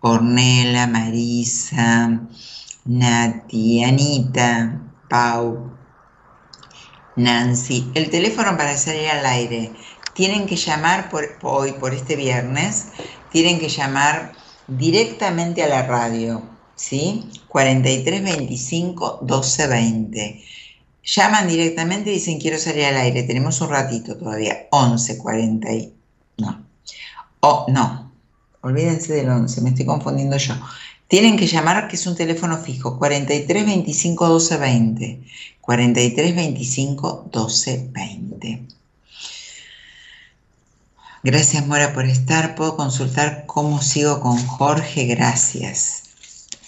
Ornella, Marisa, Nati, Anita, Pau, Nancy. El teléfono para salir al aire. Tienen que llamar por, hoy, por este viernes, tienen que llamar directamente a la radio, ¿sí? 4325 1220. Llaman directamente y dicen quiero salir al aire. Tenemos un ratito todavía. 11 40 no. Oh, no, Olvídense del 11, me estoy confundiendo yo. Tienen que llamar, que es un teléfono fijo, 43 25 12 20. 43 25 12 20. Gracias, Mora, por estar. Puedo consultar cómo sigo con Jorge. Gracias.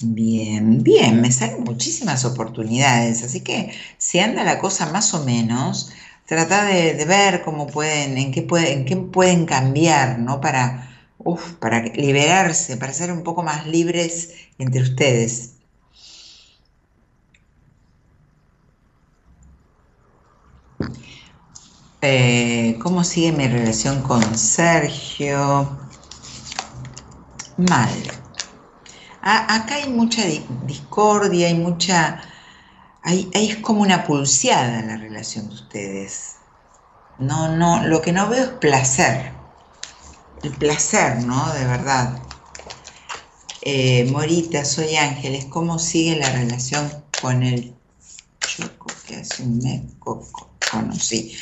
Bien, bien, me salen muchísimas oportunidades, así que si anda la cosa más o menos, trata de, ver cómo pueden, en qué, pueden, en qué pueden cambiar, ¿no? Para, uf, para liberarse, para ser un poco más libres entre ustedes. Eh, ¿Cómo sigue mi relación con Sergio? Mal. acá hay mucha discordia, hay mucha... Hay, es como una pulseada la relación de ustedes. No, no, lo que no veo es placer el placer, ¿no? De verdad. Eh, Morita, soy Ángeles. ¿Cómo sigue la relación con el choco que hace un mes conocí?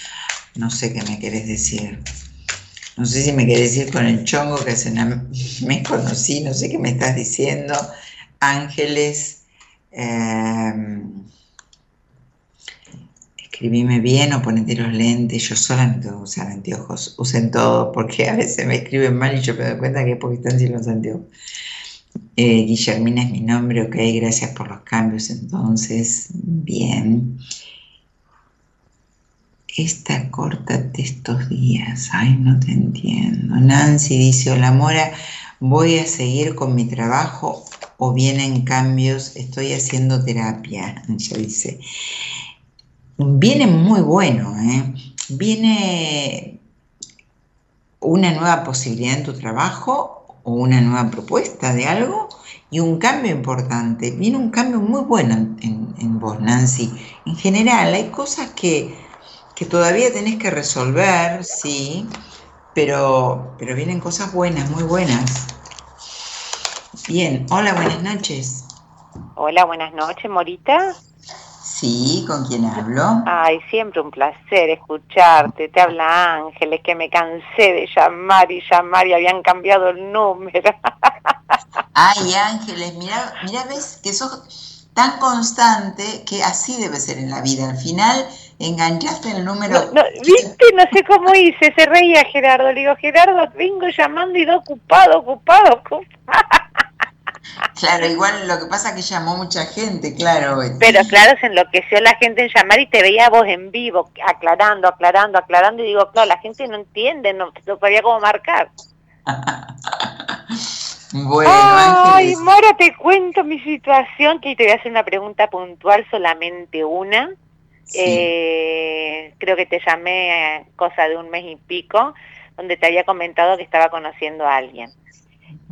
No sé qué me querés decir. No sé si me querés decir con el chongo que hace un mes conocí. No sé qué me estás diciendo. Ángeles. Eh, escribime bien o ponete los lentes. Yo sola no tengo que usar anteojos. Usen todo porque a veces me escriben mal y yo me doy cuenta que es porque están sin los anteojos. Eh, Guillermina es mi nombre, ok, gracias por los cambios entonces. Bien. Esta corta estos días, ay, no te entiendo. Nancy dice, hola Mora, voy a seguir con mi trabajo o vienen cambios, estoy haciendo terapia, ella dice. Viene muy bueno, ¿eh? Viene una nueva posibilidad en tu trabajo o una nueva propuesta de algo y un cambio importante. Viene un cambio muy bueno en, vos, Nancy. En general, hay cosas que, que, todavía tenés que resolver, sí, pero, pero vienen cosas buenas, muy buenas. Bien, hola, buenas noches. Hola, buenas noches, Morita. Sí, ¿con quién hablo? Ay, siempre un placer escucharte. Te habla Ángeles, que me cansé de llamar y llamar y habían cambiado el número. Ay, Ángeles, mira, mira, ves que sos tan constante que así debe ser en la vida. Al final enganchaste el número. No, Viste, no sé cómo hice, se reía Gerardo. Le digo, Gerardo, vengo llamando y do ocupado, ocupado, ocupado. Claro, igual lo que pasa es que llamó mucha gente, claro. Pero claro, se enloqueció la gente en llamar y te veía vos en vivo, aclarando, aclarando, aclarando, y digo, claro, la gente no entiende, no, no sabía cómo marcar. bueno, Ay, Mora, te cuento mi situación, que te voy a hacer una pregunta puntual, solamente una. Eh, creo que te llamé eh, cosa de un mes y pico, donde te había comentado que estaba conociendo a alguien.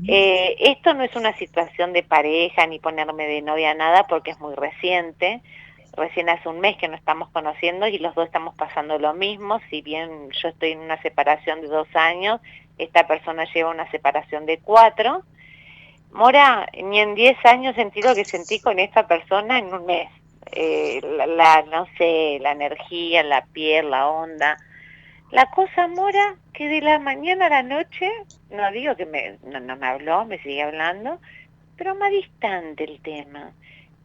Eh, esto no es una situación de pareja ni ponerme de novia nada porque es muy reciente. Recién hace un mes que nos estamos conociendo y los dos estamos pasando lo mismo. Si bien yo estoy en una separación de dos años, esta persona lleva una separación de cuatro. Mora, ni en diez años sentí lo que sentí con esta persona en un mes. Eh, la, no sé, la energía, la piel, la onda. La cosa, Mora, que de la mañana a la noche, no digo que me, no, me habló, me sigue hablando, pero más distante el tema.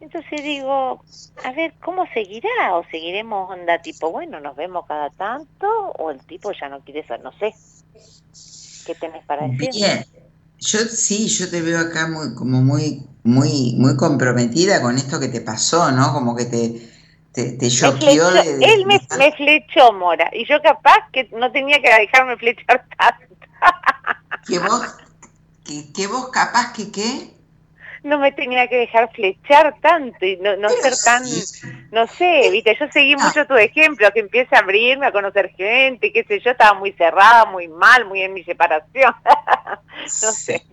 Entonces digo, a ver, ¿cómo seguirá? ¿O seguiremos onda tipo, bueno, nos vemos cada tanto? ¿O el tipo ya no quiere ser? No sé. ¿Qué tenés para decir? Bien. Yo sí, yo te veo acá muy, como muy, muy, muy comprometida con esto que te pasó, ¿no? Como que te, te, te choqueó Él me, me, flechó, Mora, y yo capaz que no tenía que dejarme flechar tanto. ¿Que vos, que, vos capaz que qué? No me tenía que dejar flechar tanto y no, no ser tan, no sé, viste, yo seguí mucho tu ejemplo, que empiece a abrirme, a conocer gente, qué sé yo, estaba muy cerrada, muy mal, muy en mi separación, no sé.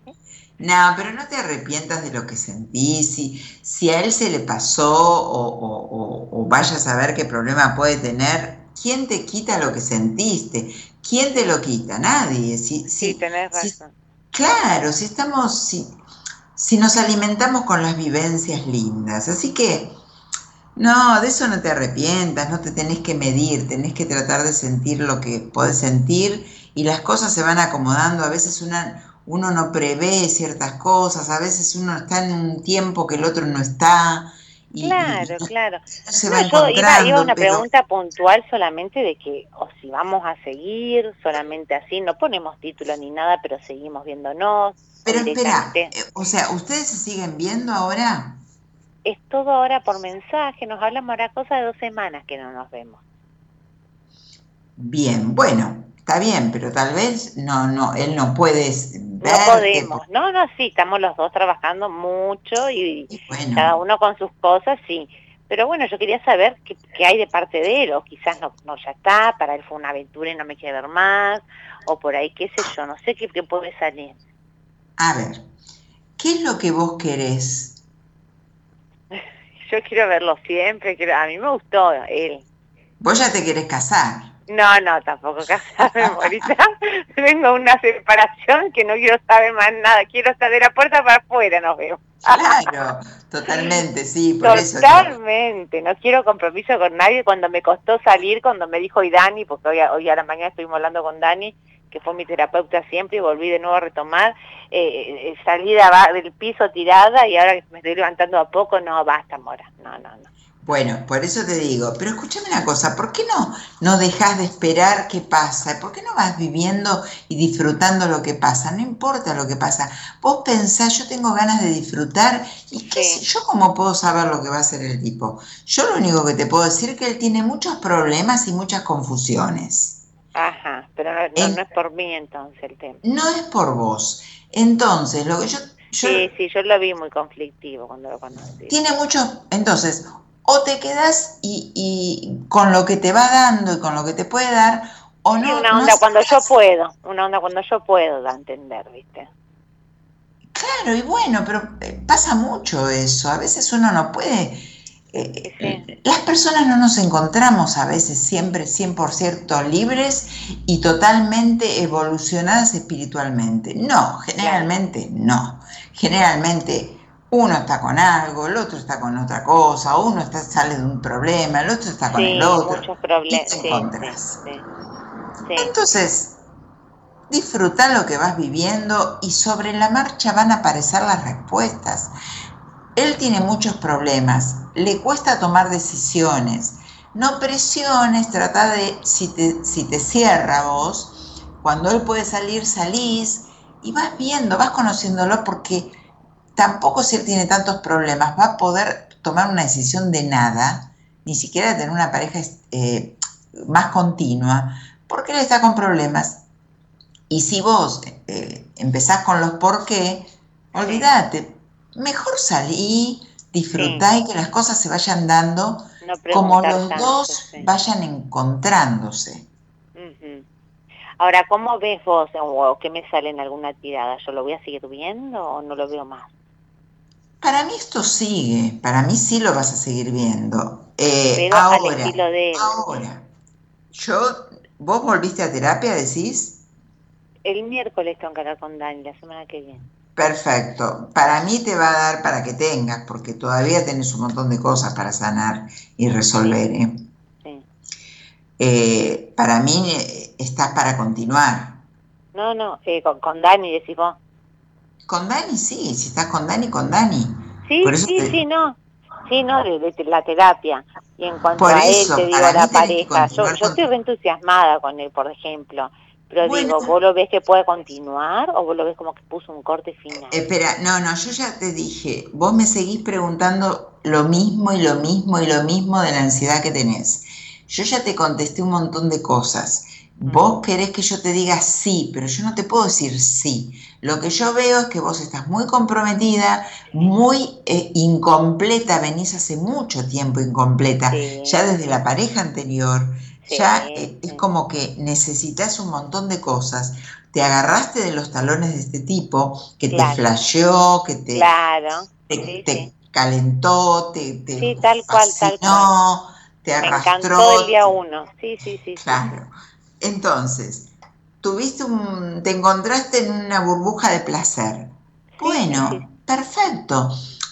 No, pero no te arrepientas de lo que sentís. Si, si a él se le pasó o, o, vaya a saber qué problema puede tener, ¿quién te quita lo que sentiste? ¿Quién te lo quita? Nadie. Si, sí, tenés razón. claro, si estamos, si, si nos alimentamos con las vivencias lindas. Así que, no, de eso no te arrepientas, no te tenés que medir, tenés que tratar de sentir lo que podés sentir y las cosas se van acomodando. A veces una uno no prevé ciertas cosas, a veces uno está en un tiempo que el otro no está. claro, claro. Se va yo iba, una pregunta puntual solamente de que, o si vamos a seguir solamente así, no ponemos título ni nada, pero seguimos viéndonos. Pero espera, eh, o sea, ¿ustedes se siguen viendo ahora? Es todo ahora por mensaje, nos hablamos ahora cosa de dos semanas que no nos vemos. Bien, bueno, está bien, pero tal vez no, no, él no puede no podemos, no, no, sí, estamos los dos trabajando mucho y, cada uno con sus cosas, sí. Pero bueno, yo quería saber qué, hay de parte de él, o quizás no, no ya está, para él fue una aventura y no me quiere ver más, o por ahí, qué sé yo, no sé qué, puede salir. A ver, ¿qué es lo que vos querés? yo quiero verlo siempre, a mí me gustó él. Vos ya te querés casar. No, no, tampoco casarme, Morita. Tengo una separación que no quiero saber más nada. Quiero estar de la puerta para afuera, nos vemos. Claro, totalmente, sí, por eso. Totalmente, no quiero compromiso con nadie. Cuando me costó salir, cuando me dijo y Dani, porque hoy, hoy a la mañana estuvimos hablando con Dani, que fue mi terapeuta siempre y volví de nuevo a retomar, eh, eh salí del piso tirada y ahora me estoy levantando a poco, no, basta, Mora, no, no, no. Bueno, por eso te digo, pero escúchame una cosa, ¿por qué no, no dejas de esperar qué pasa? ¿Por qué no vas viviendo y disfrutando lo que pasa? No importa lo que pasa. Vos pensás, yo tengo ganas de disfrutar y qué sé, yo cómo puedo saber lo que va a hacer el tipo. Yo lo único que te puedo decir es que él tiene muchos problemas y muchas confusiones. Ajá, pero no, no es por mí entonces el tema. No es por vos. Entonces, lo que yo sí, sí, yo lo vi muy conflictivo cuando lo conocí. Tiene muchos, entonces, o te quedas y, con lo que te va dando y con lo que te puede dar, o no. una onda cuando yo puedo, una onda cuando yo puedo da a entender, ¿viste? Claro, y bueno, pero eh, pasa mucho eso. A veces uno no puede. Eh, las personas no nos encontramos a veces siempre 100% libres y totalmente evolucionadas espiritualmente. No, generalmente no. Generalmente uno está con algo, el otro está con otra cosa, uno está, sale de un problema, el otro está con el otro. Muchos problemas. Sí, Entonces, disfruta lo que vas viviendo y sobre la marcha van a aparecer las respuestas. Él tiene muchos problemas, le cuesta tomar decisiones. No presiones, trata de, si te, si te cierra vos, cuando él puede salir, salís y vas viendo, vas conociéndolo porque tampoco si él tiene tantos problemas va a poder tomar una decisión de nada, ni siquiera de tener una pareja eh, más continua, porque él está con problemas. Y si vos eh, empezás con los por qué, olvídate, mejor salí, disfrutá y que las cosas se vayan dando como los dos vayan encontrándose. Ahora, ¿cómo ves vos o qué me sale en alguna tirada? ¿Yo lo voy a seguir viendo o no lo veo más? Para mí esto sigue, para mí sí lo vas a seguir viendo. Eh, ahora, ahora, yo, ¿vos volviste a terapia, decís? El miércoles tengo que hablar con Dani, la semana que viene. Perfecto. Para mí te va a dar para que tengas, porque todavía tenés un montón de cosas para sanar y resolver. ¿eh? Sí. Eh, para mí eh, estás para continuar. No, no, con, con Dani decís vos. Con Dani sí, si estás con Dani, con Dani. Sí, sí, sí, no. Sí, no, de, la terapia. Y en cuanto a él, te digo, la pareja, yo, yo estoy entusiasmada con él, por ejemplo. Pero digo, ¿vos lo ves que puede continuar o vos lo ves como que puso un corte final? Espera, no, no, yo ya te dije, vos me seguís preguntando lo mismo y lo mismo y lo mismo de la ansiedad que tenés. Yo ya te contesté un montón de cosas. Vos querés que yo te diga sí, pero yo no te puedo decir sí. Lo que yo veo es que vos estás muy comprometida, muy eh, incompleta, venís hace mucho tiempo incompleta, ya desde la pareja anterior, ya eh, es como que necesitas un montón de cosas. Te agarraste de los talones de este tipo que te flasheó, que te, te, calentó, te, te tal cual, tal cual. te arrastró. el día uno, sí, sí, sí. Claro. Entonces, tuviste un, te encontraste en una burbuja de placer. Bueno, perfecto.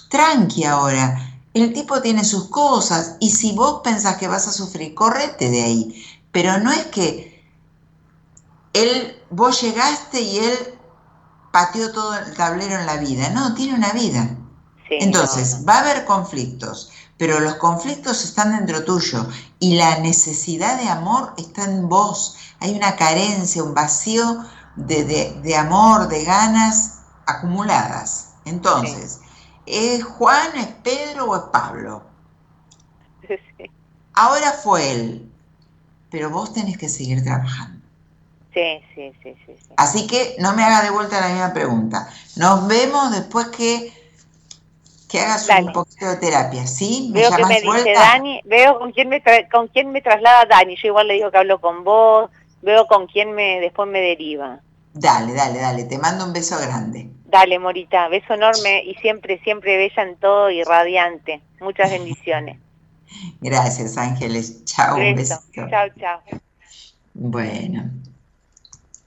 Tranqui ahora. El tipo tiene sus cosas y si vos pensás que vas a sufrir, correte de ahí. Pero no es que él, vos llegaste y él pateó todo el tablero en la vida. No, tiene una vida. Entonces, va a haber conflictos, pero los conflictos están dentro tuyo y la necesidad de amor está en vos. Hay una carencia, un vacío de, amor, de ganas acumuladas. Entonces, ¿es Juan, es Pedro o es Pablo? Ahora fue él, pero vos tenés que seguir trabajando. Sí, sí, sí, sí, sí. Así que no me haga de vuelta la misma pregunta. Nos vemos después que que hagas un poquito de terapia, ¿sí? veo que me dice Dani, veo con quién me con quién me traslada Dani, yo igual le digo que hablo con vos, veo con quién me después me deriva. Dale, dale, dale, te mando un beso grande. Dale, Morita, beso enorme y siempre, siempre bella en todo y radiante. Muchas bendiciones. Gracias, Ángeles. Chao, un besito. Chao, chao. Bueno.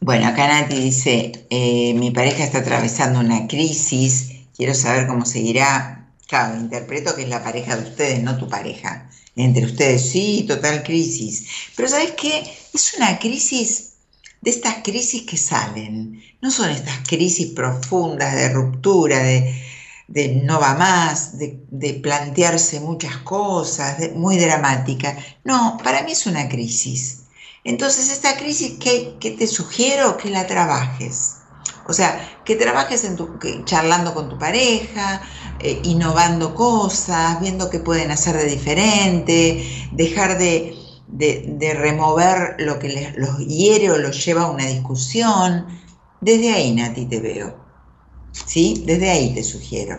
Bueno, acá Nati dice, eh, mi pareja está atravesando una crisis, quiero saber cómo seguirá. Claro, interpreto que es la pareja de ustedes, no tu pareja. Entre ustedes, sí, total crisis. Pero ¿sabes qué? Es una crisis de estas crisis que salen. No son estas crisis profundas de ruptura, de, de no va más, de, plantearse muchas cosas, muy dramática. No, para mí es una crisis. Entonces, esta crisis, ¿qué, qué te sugiero? Que la trabajes. O sea, que trabajes en tu, charlando con tu pareja, eh, innovando cosas, viendo qué pueden hacer de diferente, dejar de, de, de remover lo que les, los hiere o los lleva a una discusión. Desde ahí, Nati, te veo. ¿Sí? Desde ahí te sugiero.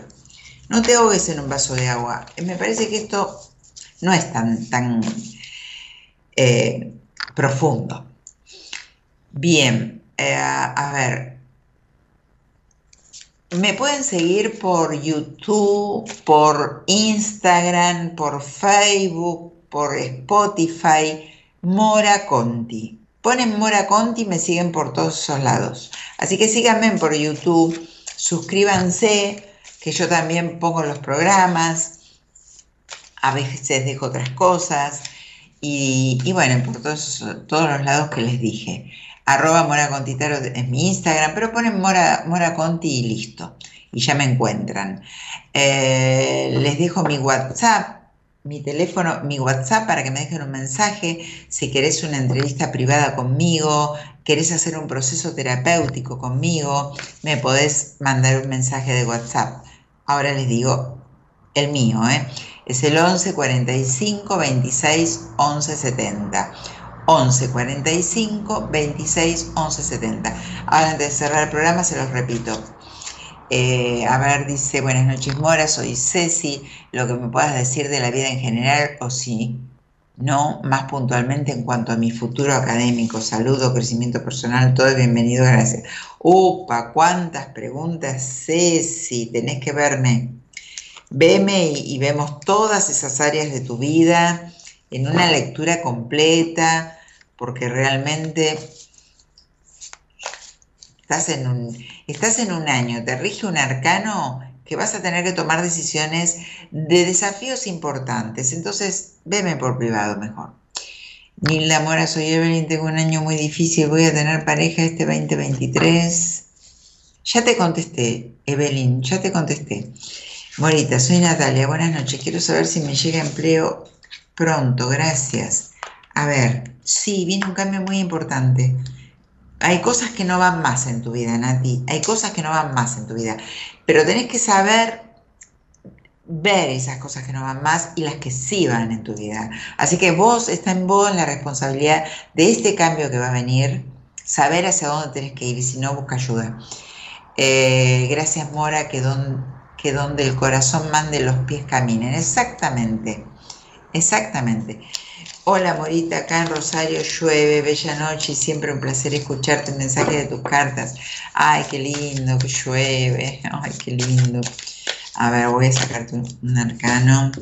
No te ahogues en un vaso de agua. Me parece que esto no es tan, tan eh, profundo. Bien, eh, a ver. Me pueden seguir por YouTube, por Instagram, por Facebook, por Spotify, Mora Conti. Ponen Mora Conti y me siguen por todos esos lados. Así que síganme por YouTube, suscríbanse, que yo también pongo los programas, a veces dejo otras cosas. Y, bueno, por todos los lados que les dije. Arroba Mora Contitaro es mi Instagram, pero ponen Mora, Mora Conti y listo. Y ya me encuentran. Eh, les dejo mi WhatsApp, mi teléfono, mi WhatsApp para que me dejen un mensaje. Si querés una entrevista privada conmigo, querés hacer un proceso terapéutico conmigo, me podés mandar un mensaje de WhatsApp. Ahora les digo el mío, ¿eh? es el 11 45 26 11 70. 11 45 26 11 70. Ahora antes de cerrar el programa se los repito. Eh, a ver, dice, buenas noches Mora, soy Ceci, lo que me puedas decir de la vida en general o si no, más puntualmente en cuanto a mi futuro académico, saludo, crecimiento personal, todo es bienvenido, gracias. Upa, cuántas preguntas, Ceci, tenés que verme. Veme y, y vemos todas esas áreas de tu vida en una lectura completa, porque realmente estás en un, estás en un año, te rige un arcano que vas a tener que tomar decisiones de desafíos importantes. Entonces, veme por privado mejor. Nilda Mora, soy Evelyn, tengo un año muy difícil, voy a tener pareja este 2023. Ya te contesté, Evelyn, ya te contesté. Morita, soy Natalia, buenas noches. Quiero saber si me llega empleo pronto, gracias. A ver, sí, viene un cambio muy importante. Hay cosas que no van más en tu vida, Nati. Hay cosas que no van más en tu vida. Pero tenés que saber ver esas cosas que no van más y las que sí van en tu vida. Así que vos, está en vos la responsabilidad de este cambio que va a venir, saber hacia dónde tenés que ir y si no, busca ayuda. Eh, gracias, Mora, que, don, que donde el corazón mande los pies caminen. Exactamente, exactamente. Hola Morita, acá en Rosario llueve, bella noche y siempre un placer escucharte un mensaje de tus cartas. Ay, qué lindo que llueve, ay, qué lindo. A ver, voy a sacarte un, arcano,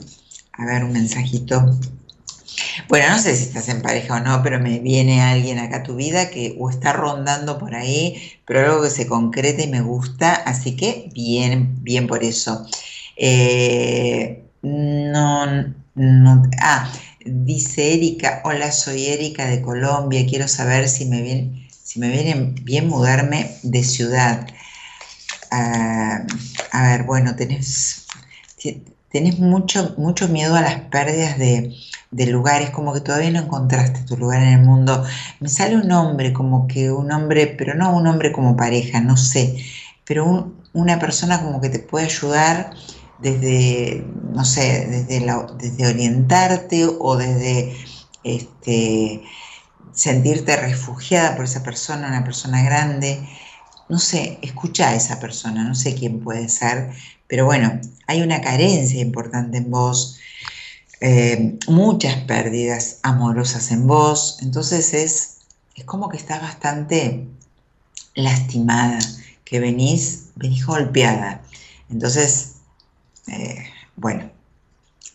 a ver, un mensajito. Bueno, no sé si estás en pareja o no, pero me viene alguien acá a tu vida que o está rondando por ahí, pero algo que se concreta y me gusta, así que bien, bien por eso. Eh, no, no, ah, Dice Erika, hola, soy Erika de Colombia, quiero saber si me viene, si me viene bien mudarme de ciudad. Uh, a ver, bueno, tenés, tenés mucho, mucho miedo a las pérdidas de, de, lugares, como que todavía no encontraste tu lugar en el mundo. Me sale un hombre, como que un hombre, pero no un hombre como pareja, no sé, pero un, una persona como que te puede ayudar desde, no sé, desde, desde orientarte o desde este, sentirte refugiada por esa persona, una persona grande. No sé, escucha a esa persona, no sé quién puede ser, pero bueno, hay una carencia importante en vos, eh, muchas pérdidas amorosas en vos, entonces es, es como que estás bastante lastimada, que venís, venís golpeada. Entonces, eh, bueno,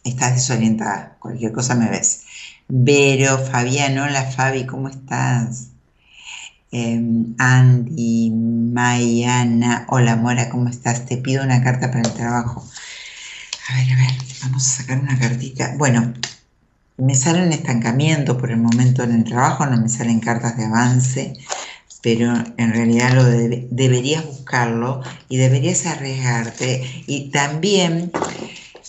estás desorientada, cualquier cosa me ves. Vero, Fabián, hola Fabi, ¿cómo estás? Em, Andy, Mayana, hola Mora, ¿cómo estás? Te pido una carta para el trabajo. A ver, a ver, vamos a sacar una cartita. Bueno, me sale un estancamiento por el momento en el trabajo, no me salen cartas de avance, pero en realidad lo deberías buscarlo y deberías arriesgarte. Y también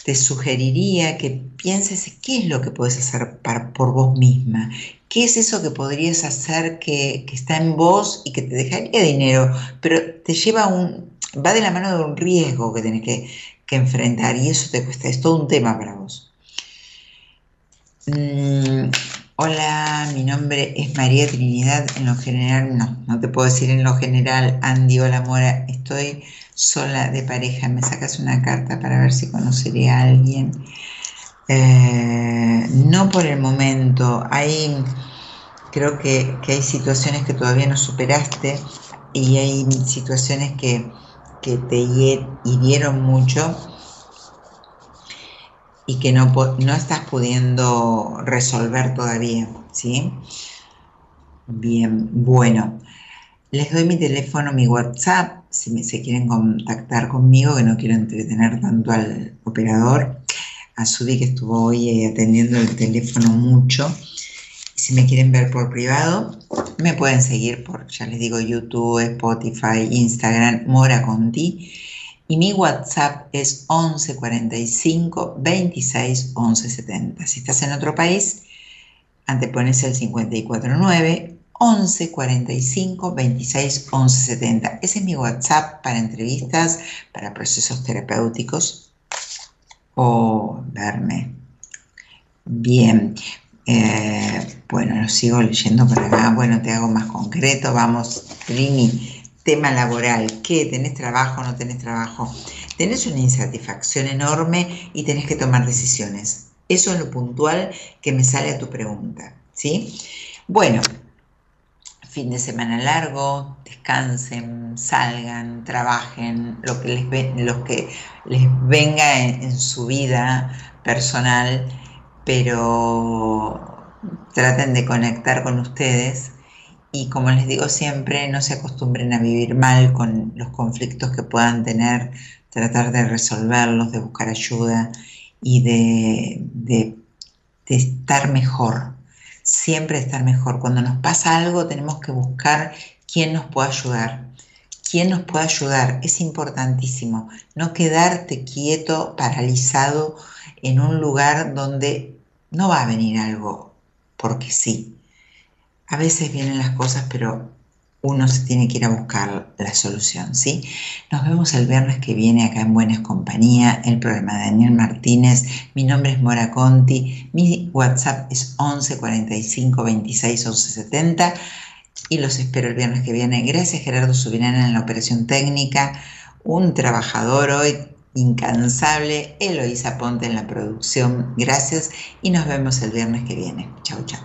te sugeriría que pienses qué es lo que puedes hacer por vos misma, qué es eso que podrías hacer que, está en vos y que te dejaría dinero, pero te lleva un, va de la mano de un riesgo que tenés que, enfrentar y eso te cuesta, es todo un tema para vos. Mm, hola, mi nombre es María Trinidad, en lo general no, no te puedo decir en lo general, Andy, hola Mora, estoy sola de pareja, me sacas una carta para ver si conocería a alguien. Eh, no por el momento, hay, creo que, hay situaciones que todavía no superaste y hay situaciones que, te hirieron mucho y que no, no estás pudiendo resolver todavía, ¿sí? Bien, bueno, les doy mi teléfono, mi WhatsApp, si se quieren contactar conmigo, que no quiero entretener tanto al operador, a Sudi que estuvo hoy eh, atendiendo el teléfono mucho. Si me quieren ver por privado, me pueden seguir por, ya les digo, YouTube, Spotify, Instagram, Mora Conti. Y mi WhatsApp es 11 45 26 11 70. Si estás en otro país, antepones el 549 11 45 26 11 70. Ese es mi WhatsApp para entrevistas, para procesos terapéuticos o verme. Bien, eh, bueno, lo sigo leyendo por acá. Bueno, te hago más concreto. Vamos, Trini, tema laboral. ¿Qué? ¿Tenés trabajo o no tenés trabajo? Tenés una insatisfacción enorme y tenés que tomar decisiones. Eso es lo puntual que me sale a tu pregunta. ¿Sí? Bueno, fin de semana largo, descansen, salgan, trabajen, lo que les, que les venga en, su vida personal, pero traten de conectar con ustedes y como les digo siempre, no se acostumbren a vivir mal con los conflictos que puedan tener, tratar de resolverlos, de buscar ayuda y de estar mejor siempre estar mejor. Cuando nos pasa algo tenemos que buscar quién nos puede ayudar. ¿Quién nos puede ayudar? Es importantísimo. No quedarte quieto, paralizado en un lugar donde no va a venir algo porque sí. A veces vienen las cosas, pero uno se tiene que ir a buscar la solución, ¿sí? Nos vemos el viernes que viene acá en Buenas Compañía, el programa de Daniel Martínez. Mi nombre es Mora Conti, mi WhatsApp es 11 45 26 11 70 y los espero el viernes que viene. Gracias Gerardo Subirana en la operación técnica, un trabajador hoy incansable, Eloísa Ponte en la producción. Gracias y nos vemos el viernes que viene. Chau, chau.